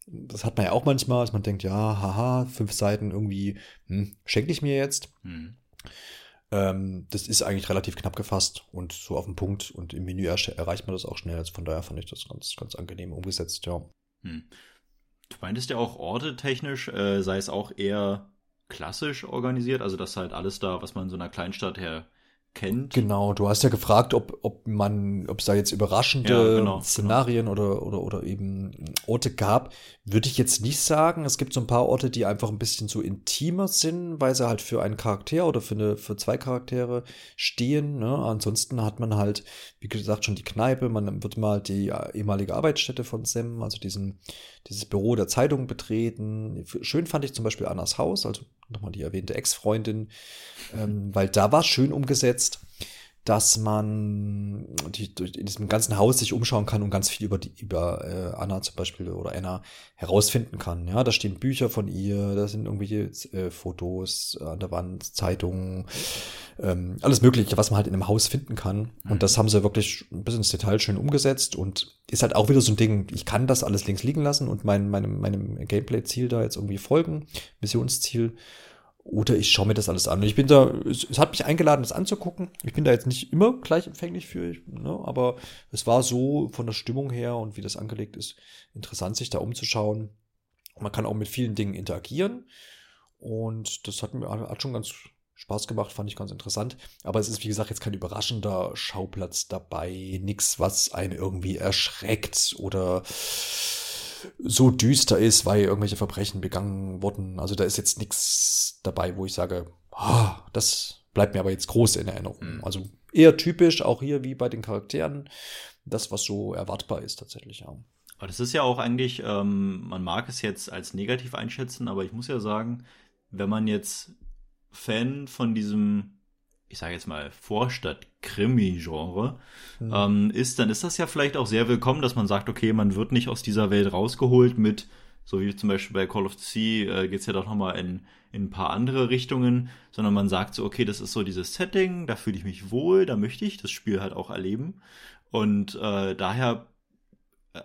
das hat man ja auch manchmal, dass man denkt, ja, haha, fünf Seiten irgendwie, hm, schenke ich mir jetzt. Hm. Ähm, das ist eigentlich relativ knapp gefasst und so auf den Punkt und im Menü erreicht man das auch schnell. Also von daher fand ich das ganz, ganz angenehm umgesetzt, ja. Hm. Du meintest ja auch ortetechnisch, äh, sei es auch eher klassisch organisiert, also dass halt alles da, was man in so einer Kleinstadt her kennt. Genau, du hast ja gefragt, ob, ob man, ob es da jetzt überraschende ja, genau, genau. Szenarien genau. Oder, oder, oder eben Orte gab. Würde ich jetzt nicht sagen. Es gibt so ein paar Orte, die einfach ein bisschen so intimer sind, weil sie halt für einen Charakter oder für, eine, für zwei Charaktere stehen. Ne? Ansonsten hat man halt, wie gesagt, schon die Kneipe, man wird mal die ehemalige Arbeitsstätte von Sam, also diesen, dieses Büro der Zeitung betreten. Schön fand ich zum Beispiel Annas Haus, also nochmal die erwähnte Ex-Freundin, ähm, weil da war schön umgesetzt, dass man die, in diesem ganzen Haus sich umschauen kann und ganz viel über die, über äh, Anna zum Beispiel oder Anna herausfinden kann. Ja, da stehen Bücher von ihr, da sind irgendwelche äh, Fotos an der Wand, Zeitungen, ähm, alles Mögliche, was man halt in einem Haus finden kann. Und mhm. das haben sie wirklich ein bisschen ins Detail schön umgesetzt und ist halt auch wieder so ein Ding, ich kann das alles links liegen lassen und mein, meinem, meinem Gameplay-Ziel da jetzt irgendwie folgen, Missionsziel. Oder ich schaue mir das alles an. Und ich bin da, es, es, hat mich eingeladen, das anzugucken. Ich bin da jetzt nicht immer gleich empfänglich für, ne, aber es war so von der Stimmung her und wie das angelegt ist, interessant, sich da umzuschauen. Man kann auch mit vielen Dingen interagieren. Und das hat mir hat schon ganz Spaß gemacht, fand ich ganz interessant. Aber es ist, wie gesagt, jetzt kein überraschender Schauplatz dabei. Nichts, was einen irgendwie erschreckt oder so düster ist, weil irgendwelche Verbrechen begangen wurden. Also da ist jetzt nichts dabei, wo ich sage, oh, das bleibt mir aber jetzt groß in Erinnerung. Mhm. Also eher typisch, auch hier wie bei den Charakteren, das, was so erwartbar ist tatsächlich, ja. Aber das ist ja auch eigentlich, ähm, man mag es jetzt als negativ einschätzen, aber ich muss ja sagen, wenn man jetzt Fan von diesem ich sage jetzt mal, Vorstadt-Krimi-Genre mhm. ähm, ist, dann ist das ja vielleicht auch sehr willkommen, dass man sagt, okay, man wird nicht aus dieser Welt rausgeholt mit, so wie zum Beispiel bei Call of Sea, äh, geht es ja doch nochmal in, in ein paar andere Richtungen, sondern man sagt so, okay, das ist so dieses Setting, da fühle ich mich wohl, da möchte ich das Spiel halt auch erleben. Und äh, daher,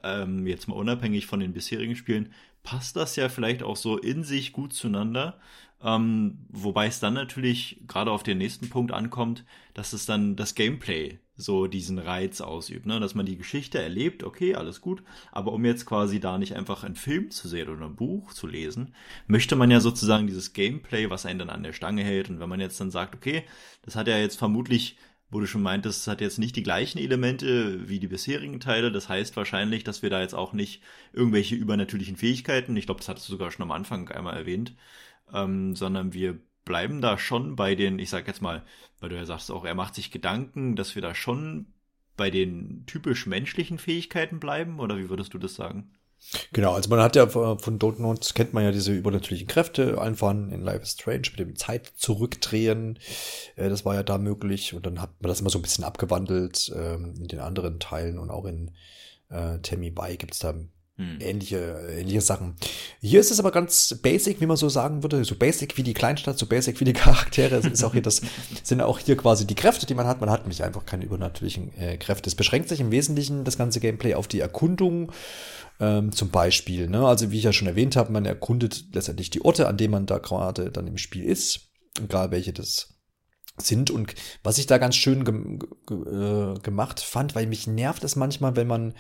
ähm, jetzt mal unabhängig von den bisherigen Spielen, passt das ja vielleicht auch so in sich gut zueinander. Ähm, wobei es dann natürlich gerade auf den nächsten Punkt ankommt, dass es dann das Gameplay so diesen Reiz ausübt, ne? dass man die Geschichte erlebt, okay, alles gut, aber um jetzt quasi da nicht einfach einen Film zu sehen oder ein Buch zu lesen, möchte man ja sozusagen dieses Gameplay, was einen dann an der Stange hält und wenn man jetzt dann sagt, okay, das hat ja jetzt vermutlich wo du schon meintest, es hat jetzt nicht die gleichen Elemente wie die bisherigen Teile. Das heißt wahrscheinlich, dass wir da jetzt auch nicht irgendwelche übernatürlichen Fähigkeiten, ich glaube, das hattest du sogar schon am Anfang einmal erwähnt, ähm, sondern wir bleiben da schon bei den, ich sag jetzt mal, weil du ja sagst auch, er macht sich Gedanken, dass wir da schon bei den typisch menschlichen Fähigkeiten bleiben, oder wie würdest du das sagen? Genau, also man hat ja von Dontnotes kennt man ja diese übernatürlichen Kräfte, einfach in Life is Strange mit dem Zeit zurückdrehen. Äh, das war ja da möglich und dann hat man das immer so ein bisschen abgewandelt ähm, in den anderen Teilen und auch in äh, Tammy Bay gibt es da hm. Ähnliche, ähnliche Sachen. Hier ist es aber ganz basic, wie man so sagen würde. So basic wie die Kleinstadt, so basic wie die Charaktere. Es ist auch hier das, sind auch hier quasi die Kräfte, die man hat. Man hat nämlich einfach keine übernatürlichen äh, Kräfte. Es beschränkt sich im Wesentlichen das ganze Gameplay auf die Erkundung. Ähm, zum Beispiel, ne? Also wie ich ja schon erwähnt habe, man erkundet letztendlich die Orte, an denen man da gerade dann im Spiel ist. Egal welche das sind. Und was ich da ganz schön ge ge äh, gemacht fand, weil mich nervt es manchmal, wenn man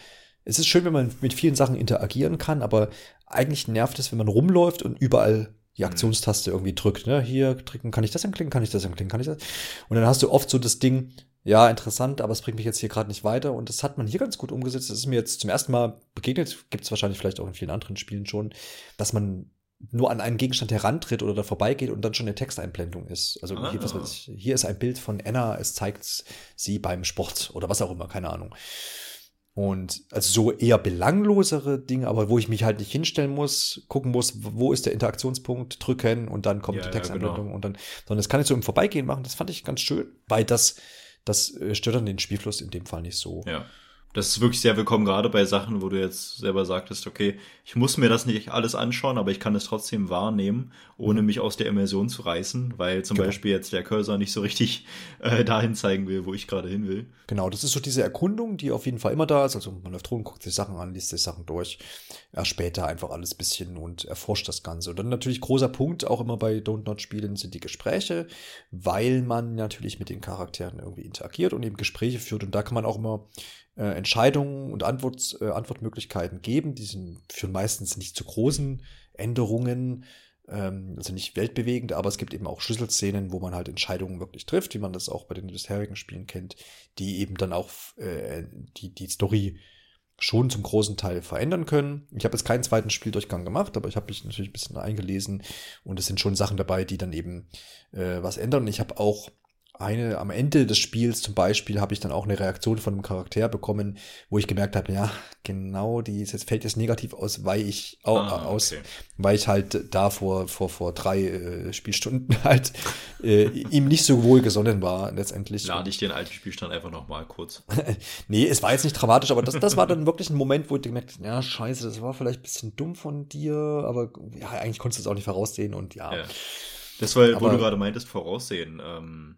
es ist schön, wenn man mit vielen Sachen interagieren kann, aber eigentlich nervt es, wenn man rumläuft und überall die mhm. Aktionstaste irgendwie drückt. Ne? Hier drücken, kann ich das anklicken, kann ich das anklicken, kann ich das? Und dann hast du oft so das Ding, ja, interessant, aber es bringt mich jetzt hier gerade nicht weiter. Und das hat man hier ganz gut umgesetzt. Das ist mir jetzt zum ersten Mal begegnet, gibt es wahrscheinlich vielleicht auch in vielen anderen Spielen schon, dass man nur an einen Gegenstand herantritt oder da vorbeigeht und dann schon eine Texteinblendung ist. Also ah. hier, ich, hier ist ein Bild von Anna, es zeigt sie beim Sport oder was auch immer, keine Ahnung. Und also so eher belanglosere Dinge, aber wo ich mich halt nicht hinstellen muss, gucken muss, wo ist der Interaktionspunkt, drücken und dann kommt ja, die Textanwendung ja, genau. und dann, sondern das kann ich so im Vorbeigehen machen. Das fand ich ganz schön, weil das, das äh, stört dann den Spielfluss in dem Fall nicht so. Ja das ist wirklich sehr willkommen, gerade bei Sachen, wo du jetzt selber sagtest, okay, ich muss mir das nicht alles anschauen, aber ich kann es trotzdem wahrnehmen, ohne mhm. mich aus der Immersion zu reißen, weil zum genau. Beispiel jetzt der Cursor nicht so richtig äh, dahin zeigen will, wo ich gerade hin will. Genau, das ist so diese Erkundung, die auf jeden Fall immer da ist. Also man läuft rum, guckt sich Sachen an, liest sich Sachen durch. Erst später einfach alles bisschen und erforscht das Ganze. Und dann natürlich großer Punkt, auch immer bei Don't Not Spielen, sind die Gespräche, weil man natürlich mit den Charakteren irgendwie interagiert und eben Gespräche führt. Und da kann man auch immer äh, Entscheidungen und Antwort, äh, Antwortmöglichkeiten geben. Die sind, führen meistens nicht zu großen Änderungen. Ähm, also nicht weltbewegend, aber es gibt eben auch Schlüsselszenen, wo man halt Entscheidungen wirklich trifft, wie man das auch bei den bisherigen Spielen kennt, die eben dann auch äh, die, die Story schon zum großen Teil verändern können. Ich habe jetzt keinen zweiten Spieldurchgang gemacht, aber ich habe mich natürlich ein bisschen eingelesen und es sind schon Sachen dabei, die dann eben äh, was ändern. Ich habe auch eine, am Ende des Spiels zum Beispiel habe ich dann auch eine Reaktion von einem Charakter bekommen, wo ich gemerkt habe, ja, genau, die ist jetzt fällt jetzt negativ aus, weil ich ah, aus, okay. weil ich halt da vor vor vor drei äh, Spielstunden halt äh, ihm nicht so wohl gesonnen war letztendlich. Lade ich den alten Spielstand einfach noch mal kurz. nee, es war jetzt nicht dramatisch, aber das das war dann wirklich ein Moment, wo ich gemerkt, ja, scheiße, das war vielleicht ein bisschen dumm von dir, aber ja, eigentlich konntest du es auch nicht voraussehen und ja. ja. Das war, wo du gerade meintest, voraussehen. Ähm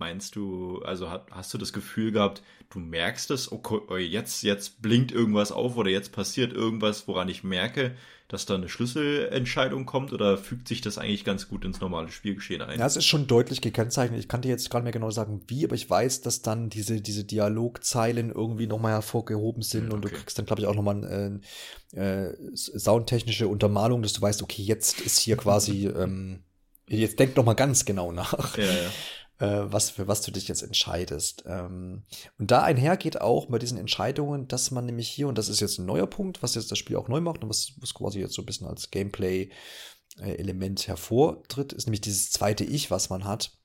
Meinst du, also hast, hast du das Gefühl gehabt, du merkst es, okay, oh, jetzt, jetzt blinkt irgendwas auf oder jetzt passiert irgendwas, woran ich merke, dass da eine Schlüsselentscheidung kommt oder fügt sich das eigentlich ganz gut ins normale Spielgeschehen ein? Ja, es ist schon deutlich gekennzeichnet. Ich kann dir jetzt gar nicht mehr genau sagen, wie, aber ich weiß, dass dann diese, diese Dialogzeilen irgendwie nochmal hervorgehoben sind okay. und du kriegst dann, glaube ich, auch nochmal äh, äh, soundtechnische Untermalung, dass du weißt, okay, jetzt ist hier quasi, ähm, jetzt denk noch mal ganz genau nach. Ja, ja was, für was du dich jetzt entscheidest. Ähm, und da einhergeht auch bei diesen Entscheidungen, dass man nämlich hier, und das ist jetzt ein neuer Punkt, was jetzt das Spiel auch neu macht und was, was quasi jetzt so ein bisschen als Gameplay-Element hervortritt, ist nämlich dieses zweite Ich, was man hat.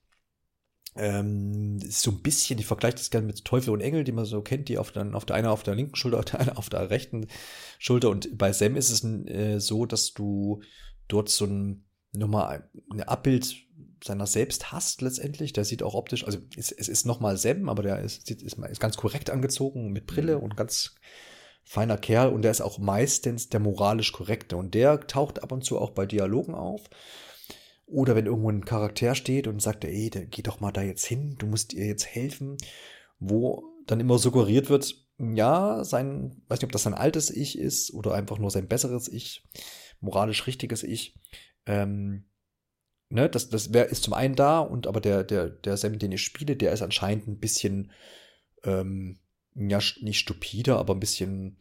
Ähm, so ein bisschen, ich vergleiche das gerne mit Teufel und Engel, die man so kennt, die auf der, auf der einer auf der linken Schulter, auf der eine auf der rechten Schulter. Und bei Sam ist es äh, so, dass du dort so ein nochmal ein Abbild seiner selbst hasst letztendlich. Der sieht auch optisch, also es, es ist nochmal Sam, aber der ist, ist, ist ganz korrekt angezogen mit Brille mhm. und ganz feiner Kerl und der ist auch meistens der moralisch korrekte und der taucht ab und zu auch bei Dialogen auf. Oder wenn irgendwo ein Charakter steht und sagt, ey, der, geh doch mal da jetzt hin, du musst ihr jetzt helfen, wo dann immer suggeriert wird, ja, sein, weiß nicht, ob das sein altes Ich ist oder einfach nur sein besseres Ich, moralisch richtiges Ich, ähm, ne, das, das wär, ist zum einen da und aber der, der, der Sam, den ich spiele, der ist anscheinend ein bisschen, ähm, ja, nicht stupider, aber ein bisschen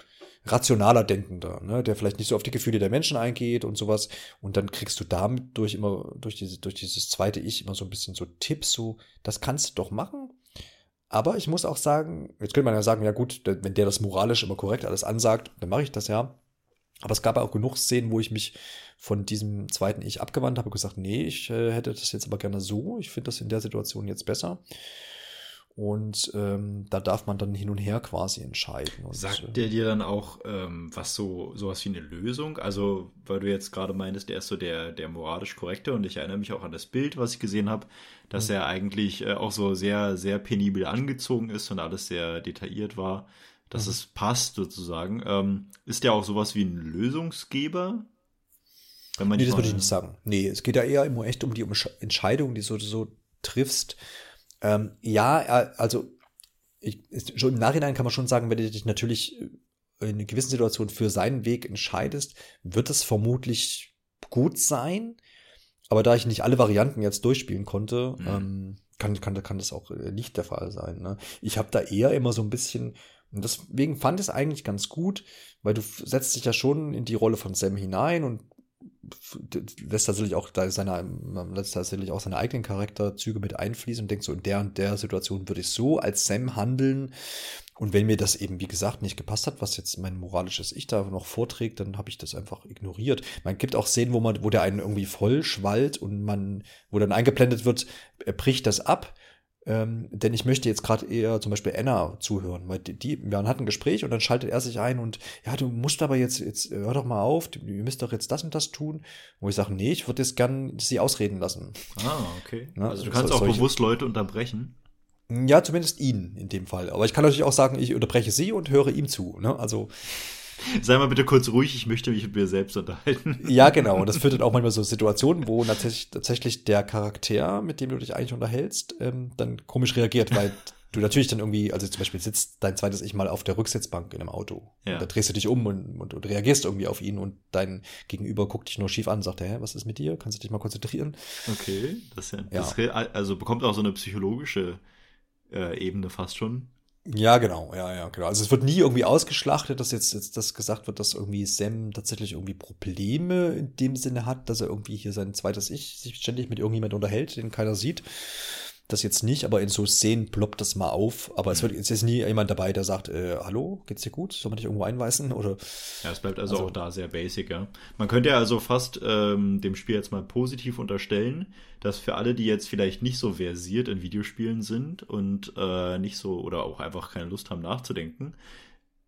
rationaler denkender, ne, der vielleicht nicht so auf die Gefühle der Menschen eingeht und sowas. Und dann kriegst du damit durch immer, durch diese, durch dieses zweite Ich immer so ein bisschen so Tipps, so, das kannst du doch machen. Aber ich muss auch sagen, jetzt könnte man ja sagen, ja gut, wenn der das moralisch immer korrekt alles ansagt, dann mache ich das ja. Aber es gab ja auch genug Szenen, wo ich mich von diesem zweiten Ich abgewandt habe und gesagt, nee, ich äh, hätte das jetzt aber gerne so. Ich finde das in der Situation jetzt besser. Und ähm, da darf man dann hin und her quasi entscheiden. Und, Sagt äh, der dir dann auch ähm, was so sowas wie eine Lösung? Also, weil du jetzt gerade meintest, der ist so der, der moralisch korrekte und ich erinnere mich auch an das Bild, was ich gesehen habe, dass mhm. er eigentlich äh, auch so sehr, sehr penibel angezogen ist und alles sehr detailliert war dass mhm. es passt sozusagen. Ähm, ist der auch sowas wie ein Lösungsgeber? Wenn nee, das würde ich nicht sagen. Nee, es geht ja eher immer echt um die Entscheidung, die du so triffst. Ähm, ja, also ich, schon im Nachhinein kann man schon sagen, wenn du dich natürlich in einer gewissen Situation für seinen Weg entscheidest, wird es vermutlich gut sein. Aber da ich nicht alle Varianten jetzt durchspielen konnte, mhm. ähm, kann, kann, kann das auch äh, nicht der Fall sein. Ne? Ich habe da eher immer so ein bisschen und deswegen fand ich es eigentlich ganz gut, weil du setzt dich ja schon in die Rolle von Sam hinein und lässt tatsächlich auch seine, lässt tatsächlich auch seine eigenen Charakterzüge mit einfließen und denkt so, in der und der Situation würde ich so als Sam handeln. Und wenn mir das eben, wie gesagt, nicht gepasst hat, was jetzt mein moralisches Ich da noch vorträgt, dann habe ich das einfach ignoriert. Man gibt auch Szenen, wo man, wo der einen irgendwie voll schwallt und man, wo dann eingeblendet wird, er bricht das ab ähm, denn ich möchte jetzt gerade eher zum Beispiel Anna zuhören, weil die, die, wir hatten ein Gespräch und dann schaltet er sich ein und ja, du musst aber jetzt, jetzt hör doch mal auf, du, ihr müsst doch jetzt das und das tun. Wo ich sage, nee, ich würde jetzt gern sie ausreden lassen. Ah, okay. Ja, also du kannst auch solche, bewusst Leute unterbrechen. Ja, zumindest ihn in dem Fall. Aber ich kann natürlich auch sagen, ich unterbreche sie und höre ihm zu. Ne? Also Sei mal bitte kurz ruhig, ich möchte mich mit mir selbst unterhalten. Ja, genau. Und das führt dann auch manchmal so Situationen, wo tatsächlich, tatsächlich der Charakter, mit dem du dich eigentlich unterhältst, ähm, dann komisch reagiert, weil du natürlich dann irgendwie, also zum Beispiel sitzt dein zweites Ich mal auf der Rücksitzbank in einem Auto. Ja. Da drehst du dich um und, und, und, reagierst irgendwie auf ihn und dein Gegenüber guckt dich nur schief an und sagt, hä, was ist mit dir? Kannst du dich mal konzentrieren? Okay, das ist ja, ja. Das, also bekommt auch so eine psychologische äh, Ebene fast schon. Ja, genau, ja, ja, genau. Also es wird nie irgendwie ausgeschlachtet, dass jetzt, jetzt das gesagt wird, dass irgendwie Sam tatsächlich irgendwie Probleme in dem Sinne hat, dass er irgendwie hier sein zweites Ich sich ständig mit irgendjemand unterhält, den keiner sieht das jetzt nicht, aber in so Szenen ploppt das mal auf. Aber es wird jetzt ist nie jemand dabei, der sagt, äh, hallo, geht's dir gut? Soll man dich irgendwo einweisen? Oder, ja, es bleibt also, also, auch da sehr basic, ja. Man könnte ja also fast ähm, dem Spiel jetzt mal positiv unterstellen, dass für alle, die jetzt vielleicht nicht so versiert in Videospielen sind und äh, nicht so oder auch einfach keine Lust haben nachzudenken,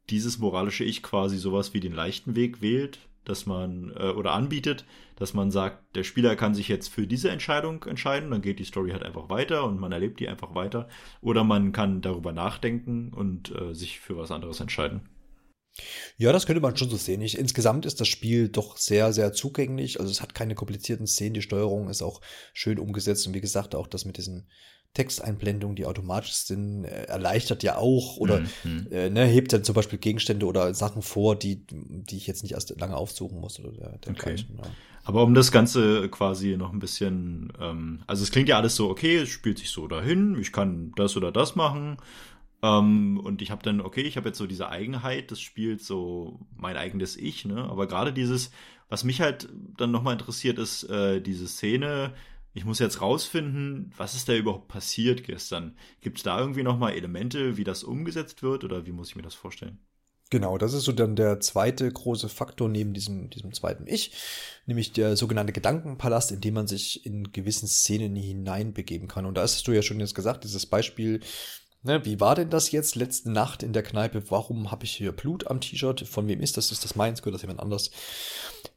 dieses moralische Ich quasi sowas wie den leichten Weg wählt, dass man äh, oder anbietet, dass man sagt, der Spieler kann sich jetzt für diese Entscheidung entscheiden, dann geht die Story halt einfach weiter und man erlebt die einfach weiter. Oder man kann darüber nachdenken und äh, sich für was anderes entscheiden. Ja, das könnte man schon so sehen. Ich, insgesamt ist das Spiel doch sehr, sehr zugänglich. Also es hat keine komplizierten Szenen. Die Steuerung ist auch schön umgesetzt. Und wie gesagt, auch das mit diesen Texteinblendungen, die automatisch sind, äh, erleichtert ja auch oder mhm. äh, ne, hebt dann zum Beispiel Gegenstände oder Sachen vor, die, die ich jetzt nicht erst lange aufsuchen muss oder der, der okay. ja. Aber um das Ganze quasi noch ein bisschen, ähm, also es klingt ja alles so, okay, es spielt sich so dahin, ich kann das oder das machen. Ähm, und ich habe dann, okay, ich habe jetzt so diese Eigenheit das spielt so mein eigenes Ich, ne? Aber gerade dieses, was mich halt dann nochmal interessiert, ist äh, diese Szene, ich muss jetzt rausfinden, was ist da überhaupt passiert gestern. Gibt es da irgendwie nochmal Elemente, wie das umgesetzt wird oder wie muss ich mir das vorstellen? Genau, das ist so dann der zweite große Faktor neben diesem, diesem zweiten Ich, nämlich der sogenannte Gedankenpalast, in dem man sich in gewissen Szenen hineinbegeben kann. Und da hast du ja schon jetzt gesagt, dieses Beispiel Ne, wie war denn das jetzt letzte Nacht in der Kneipe? Warum habe ich hier Blut am T-Shirt? Von wem ist das? Ist das meins? Gehört das jemand anders?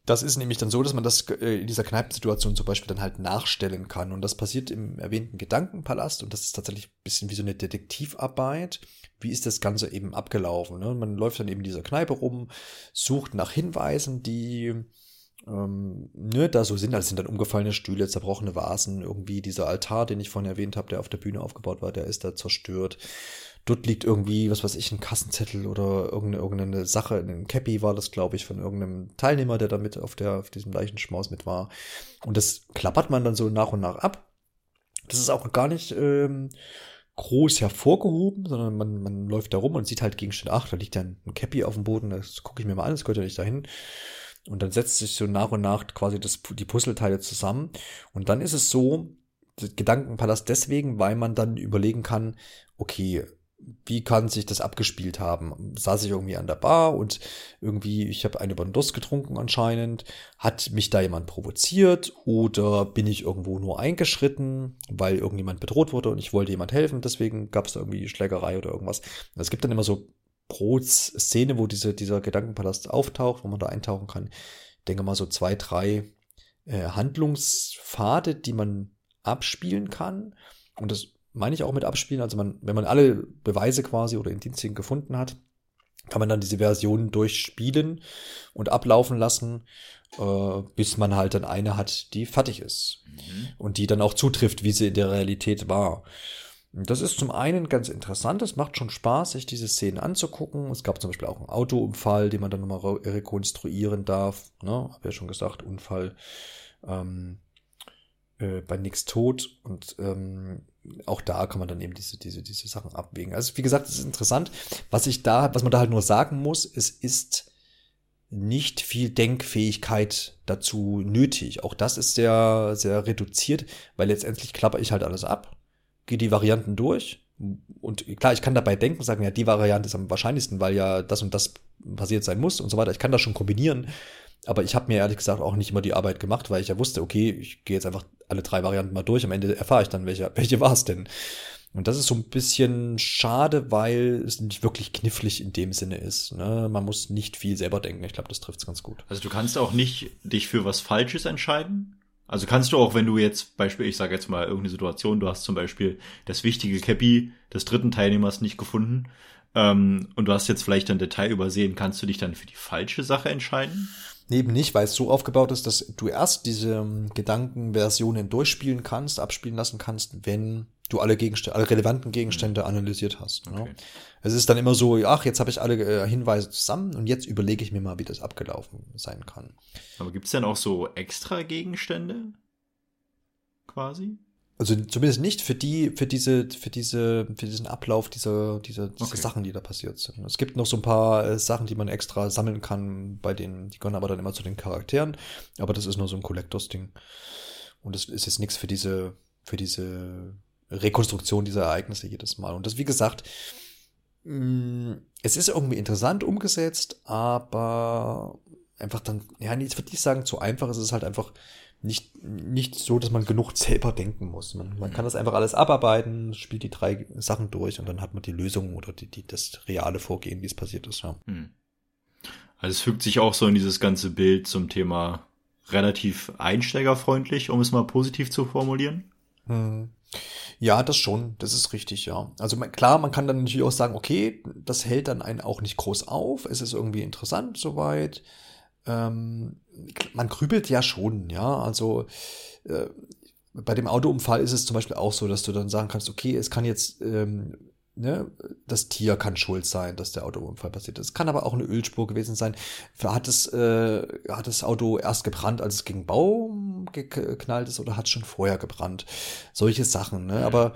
Das ist nämlich dann so, dass man das äh, in dieser Kneipensituation zum Beispiel dann halt nachstellen kann. Und das passiert im erwähnten Gedankenpalast. Und das ist tatsächlich ein bisschen wie so eine Detektivarbeit. Wie ist das Ganze eben abgelaufen? Ne? Man läuft dann eben in dieser Kneipe rum, sucht nach Hinweisen, die ähm, ne, da so sind. Das sind dann umgefallene Stühle, zerbrochene Vasen, irgendwie dieser Altar, den ich vorhin erwähnt habe, der auf der Bühne aufgebaut war, der ist da zerstört. Dort liegt irgendwie, was weiß ich, ein Kassenzettel oder irgendeine, irgendeine Sache, ein Cappy war das, glaube ich, von irgendeinem Teilnehmer, der da mit auf, der, auf diesem Leichenschmaus mit war. Und das klappert man dann so nach und nach ab. Das ist auch gar nicht ähm, groß hervorgehoben, sondern man, man läuft da rum und sieht halt Gegenstände, ach, da liegt ja ein, Cappy auf dem Boden, das gucke ich mir mal an, das gehört ja nicht dahin. Und dann setzt sich so nach und nach quasi das, die Puzzleteile zusammen. Und dann ist es so, Gedankenpalast deswegen, weil man dann überlegen kann, okay, wie kann sich das abgespielt haben? Saß ich irgendwie an der Bar und irgendwie, ich habe eine Durst getrunken anscheinend. Hat mich da jemand provoziert oder bin ich irgendwo nur eingeschritten, weil irgendjemand bedroht wurde und ich wollte jemand helfen, deswegen gab es irgendwie Schlägerei oder irgendwas. Es gibt dann immer so pro Szene, wo diese, dieser Gedankenpalast auftaucht, wo man da eintauchen kann, ich denke mal so zwei, drei äh, Handlungspfade, die man abspielen kann. Und das meine ich auch mit abspielen. Also man, wenn man alle Beweise quasi oder Indizien gefunden hat, kann man dann diese Version durchspielen und ablaufen lassen, äh, bis man halt dann eine hat, die fertig ist. Mhm. Und die dann auch zutrifft, wie sie in der Realität war. Das ist zum einen ganz interessant, es macht schon Spaß, sich diese Szenen anzugucken. Es gab zum Beispiel auch einen Autounfall, den man dann nochmal re rekonstruieren darf. Ne? Hab ja schon gesagt, Unfall ähm, äh, bei Nix tot. Und ähm, auch da kann man dann eben diese, diese, diese Sachen abwägen. Also wie gesagt, es ist interessant. Was ich da, was man da halt nur sagen muss, es ist nicht viel Denkfähigkeit dazu nötig. Auch das ist sehr, sehr reduziert, weil letztendlich klapper ich halt alles ab gehe die Varianten durch. Und klar, ich kann dabei denken, sagen, ja, die Variante ist am wahrscheinlichsten, weil ja das und das passiert sein muss und so weiter. Ich kann das schon kombinieren. Aber ich habe mir ehrlich gesagt auch nicht immer die Arbeit gemacht, weil ich ja wusste, okay, ich gehe jetzt einfach alle drei Varianten mal durch. Am Ende erfahre ich dann, welche, welche war es denn. Und das ist so ein bisschen schade, weil es nicht wirklich knifflig in dem Sinne ist. Ne? Man muss nicht viel selber denken. Ich glaube, das trifft es ganz gut. Also du kannst auch nicht dich für was Falsches entscheiden? Also kannst du auch, wenn du jetzt, Beispiel, ich sage jetzt mal irgendeine Situation, du hast zum Beispiel das wichtige Cappy des dritten Teilnehmers nicht gefunden ähm, und du hast jetzt vielleicht ein Detail übersehen, kannst du dich dann für die falsche Sache entscheiden? Neben nicht, weil es so aufgebaut ist, dass du erst diese ähm, Gedankenversionen durchspielen kannst, abspielen lassen kannst, wenn du alle Gegenstände, alle relevanten Gegenstände analysiert hast. Ne? Okay. Ne? Es ist dann immer so, ach, jetzt habe ich alle äh, Hinweise zusammen und jetzt überlege ich mir mal, wie das abgelaufen sein kann. Aber gibt es denn auch so extra Gegenstände? Quasi? Also zumindest nicht für die, für diese, für diese, für diesen Ablauf dieser, dieser, dieser okay. Sachen, die da passiert sind. Es gibt noch so ein paar äh, Sachen, die man extra sammeln kann, bei denen, die gehören aber dann immer zu den Charakteren. Aber das ist nur so ein Collectors-Ding. Und das ist jetzt nichts für diese, für diese Rekonstruktion dieser Ereignisse jedes Mal. Und das, wie gesagt, mm, es ist irgendwie interessant umgesetzt, aber einfach dann, ja, ich würde nicht sagen, zu einfach. Es ist halt einfach nicht, nicht so, dass man genug selber denken muss. Man, man kann das einfach alles abarbeiten, spielt die drei Sachen durch und dann hat man die Lösung oder die, die, das reale Vorgehen, wie es passiert ist. Ja. Hm. Also es fügt sich auch so in dieses ganze Bild zum Thema relativ einsteigerfreundlich, um es mal positiv zu formulieren. Hm. Ja, das schon, das ist richtig, ja. Also klar, man kann dann natürlich auch sagen, okay, das hält dann einen auch nicht groß auf, es ist irgendwie interessant soweit ähm, man grübelt ja schon, ja. Also äh, bei dem Autounfall ist es zum Beispiel auch so, dass du dann sagen kannst, okay, es kann jetzt, ähm, ne, das Tier kann schuld sein, dass der Autounfall passiert ist. Es kann aber auch eine Ölspur gewesen sein. Hat das, äh, hat das Auto erst gebrannt, als es gegen Baum geknallt ist oder hat es schon vorher gebrannt? Solche Sachen, ne? Aber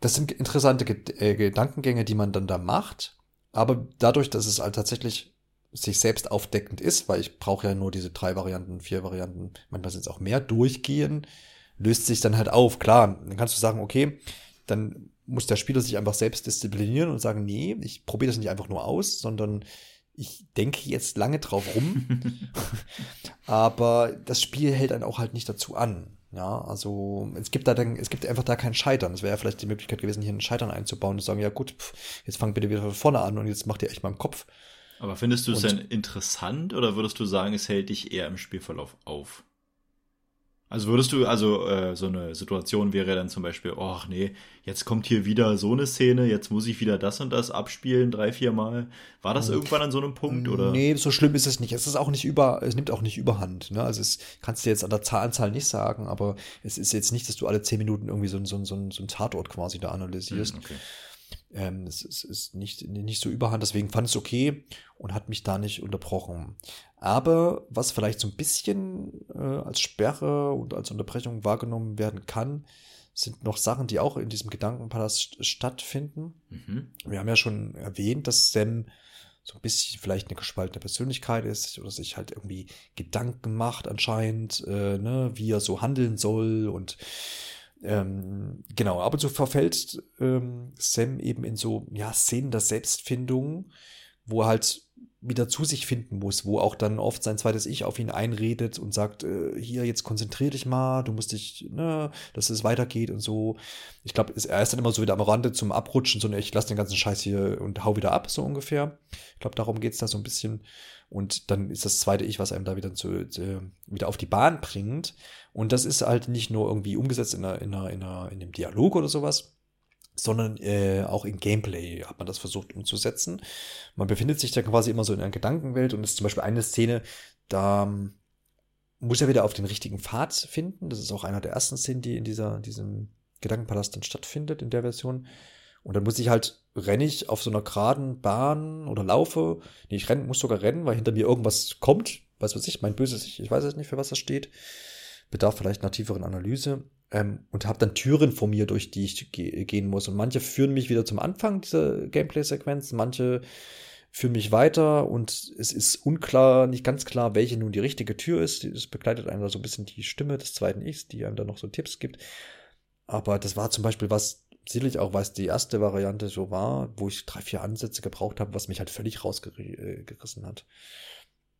das sind interessante äh, Gedankengänge, die man dann da macht. Aber dadurch, dass es halt tatsächlich sich selbst aufdeckend ist, weil ich brauche ja nur diese drei Varianten, vier Varianten, manchmal sind es auch mehr, durchgehen, löst sich dann halt auf. Klar, dann kannst du sagen, okay, dann muss der Spieler sich einfach selbst disziplinieren und sagen, nee, ich probiere das nicht einfach nur aus, sondern ich denke jetzt lange drauf rum. Aber das Spiel hält einen auch halt nicht dazu an. Ja, also es gibt da dann, es gibt einfach da kein Scheitern. Es wäre ja vielleicht die Möglichkeit gewesen, hier ein Scheitern einzubauen und zu sagen, ja gut, pff, jetzt fangt bitte wieder von vorne an und jetzt macht ihr echt mal im Kopf. Aber findest du es denn interessant oder würdest du sagen, es hält dich eher im Spielverlauf auf? Also würdest du, also äh, so eine Situation wäre dann zum Beispiel, ach nee, jetzt kommt hier wieder so eine Szene, jetzt muss ich wieder das und das abspielen, drei, vier Mal. War das irgendwann an so einem Punkt, oder? Nee, so schlimm ist es nicht. Es ist auch nicht über, es nimmt auch nicht überhand. Ne? Also es kannst du jetzt an der Anzahl nicht sagen, aber es ist jetzt nicht, dass du alle zehn Minuten irgendwie so, so, so, so ein Tatort quasi da analysierst. Hm, okay. Ähm, es, es ist nicht, nicht so überhand, deswegen fand es okay und hat mich da nicht unterbrochen. Aber was vielleicht so ein bisschen äh, als Sperre und als Unterbrechung wahrgenommen werden kann, sind noch Sachen, die auch in diesem Gedankenpalast stattfinden. Mhm. Wir haben ja schon erwähnt, dass Sam so ein bisschen vielleicht eine gespaltene Persönlichkeit ist oder sich halt irgendwie Gedanken macht anscheinend, äh, ne, wie er so handeln soll und ähm, genau, ab und zu verfällt ähm, Sam eben in so ja, Szenen der Selbstfindung, wo er halt wieder zu sich finden muss, wo auch dann oft sein zweites Ich auf ihn einredet und sagt, äh, hier, jetzt konzentrier dich mal, du musst dich, ne, dass es weitergeht und so. Ich glaube, er ist dann immer so wieder am Rande zum Abrutschen, so, ich lass den ganzen Scheiß hier und hau wieder ab, so ungefähr. Ich glaube, darum geht's da so ein bisschen. Und dann ist das zweite Ich, was einem da wieder zu, zu, wieder auf die Bahn bringt. Und das ist halt nicht nur irgendwie umgesetzt in, einer, in, einer, in, einer, in einem Dialog oder sowas, sondern äh, auch in Gameplay hat man das versucht umzusetzen. Man befindet sich da quasi immer so in einer Gedankenwelt und es ist zum Beispiel eine Szene, da ähm, muss er wieder auf den richtigen Pfad finden. Das ist auch einer der ersten Szenen, die in dieser, diesem Gedankenpalast dann stattfindet in der Version. Und dann muss ich halt, renne ich auf so einer geraden Bahn oder laufe. Nee, ich renn, muss sogar rennen, weil hinter mir irgendwas kommt. Weiß was ich, mein böses Ich, ich weiß jetzt nicht, für was das steht. Bedarf vielleicht einer tieferen Analyse. Ähm, und habe dann Türen vor mir, durch die ich ge gehen muss. Und manche führen mich wieder zum Anfang dieser Gameplay-Sequenz, manche führen mich weiter und es ist unklar, nicht ganz klar, welche nun die richtige Tür ist. Es begleitet einen da so ein bisschen die Stimme des zweiten Ichs, die einem da noch so Tipps gibt. Aber das war zum Beispiel was, sicherlich auch, was die erste Variante so war, wo ich drei, vier Ansätze gebraucht habe, was mich halt völlig rausgerissen hat.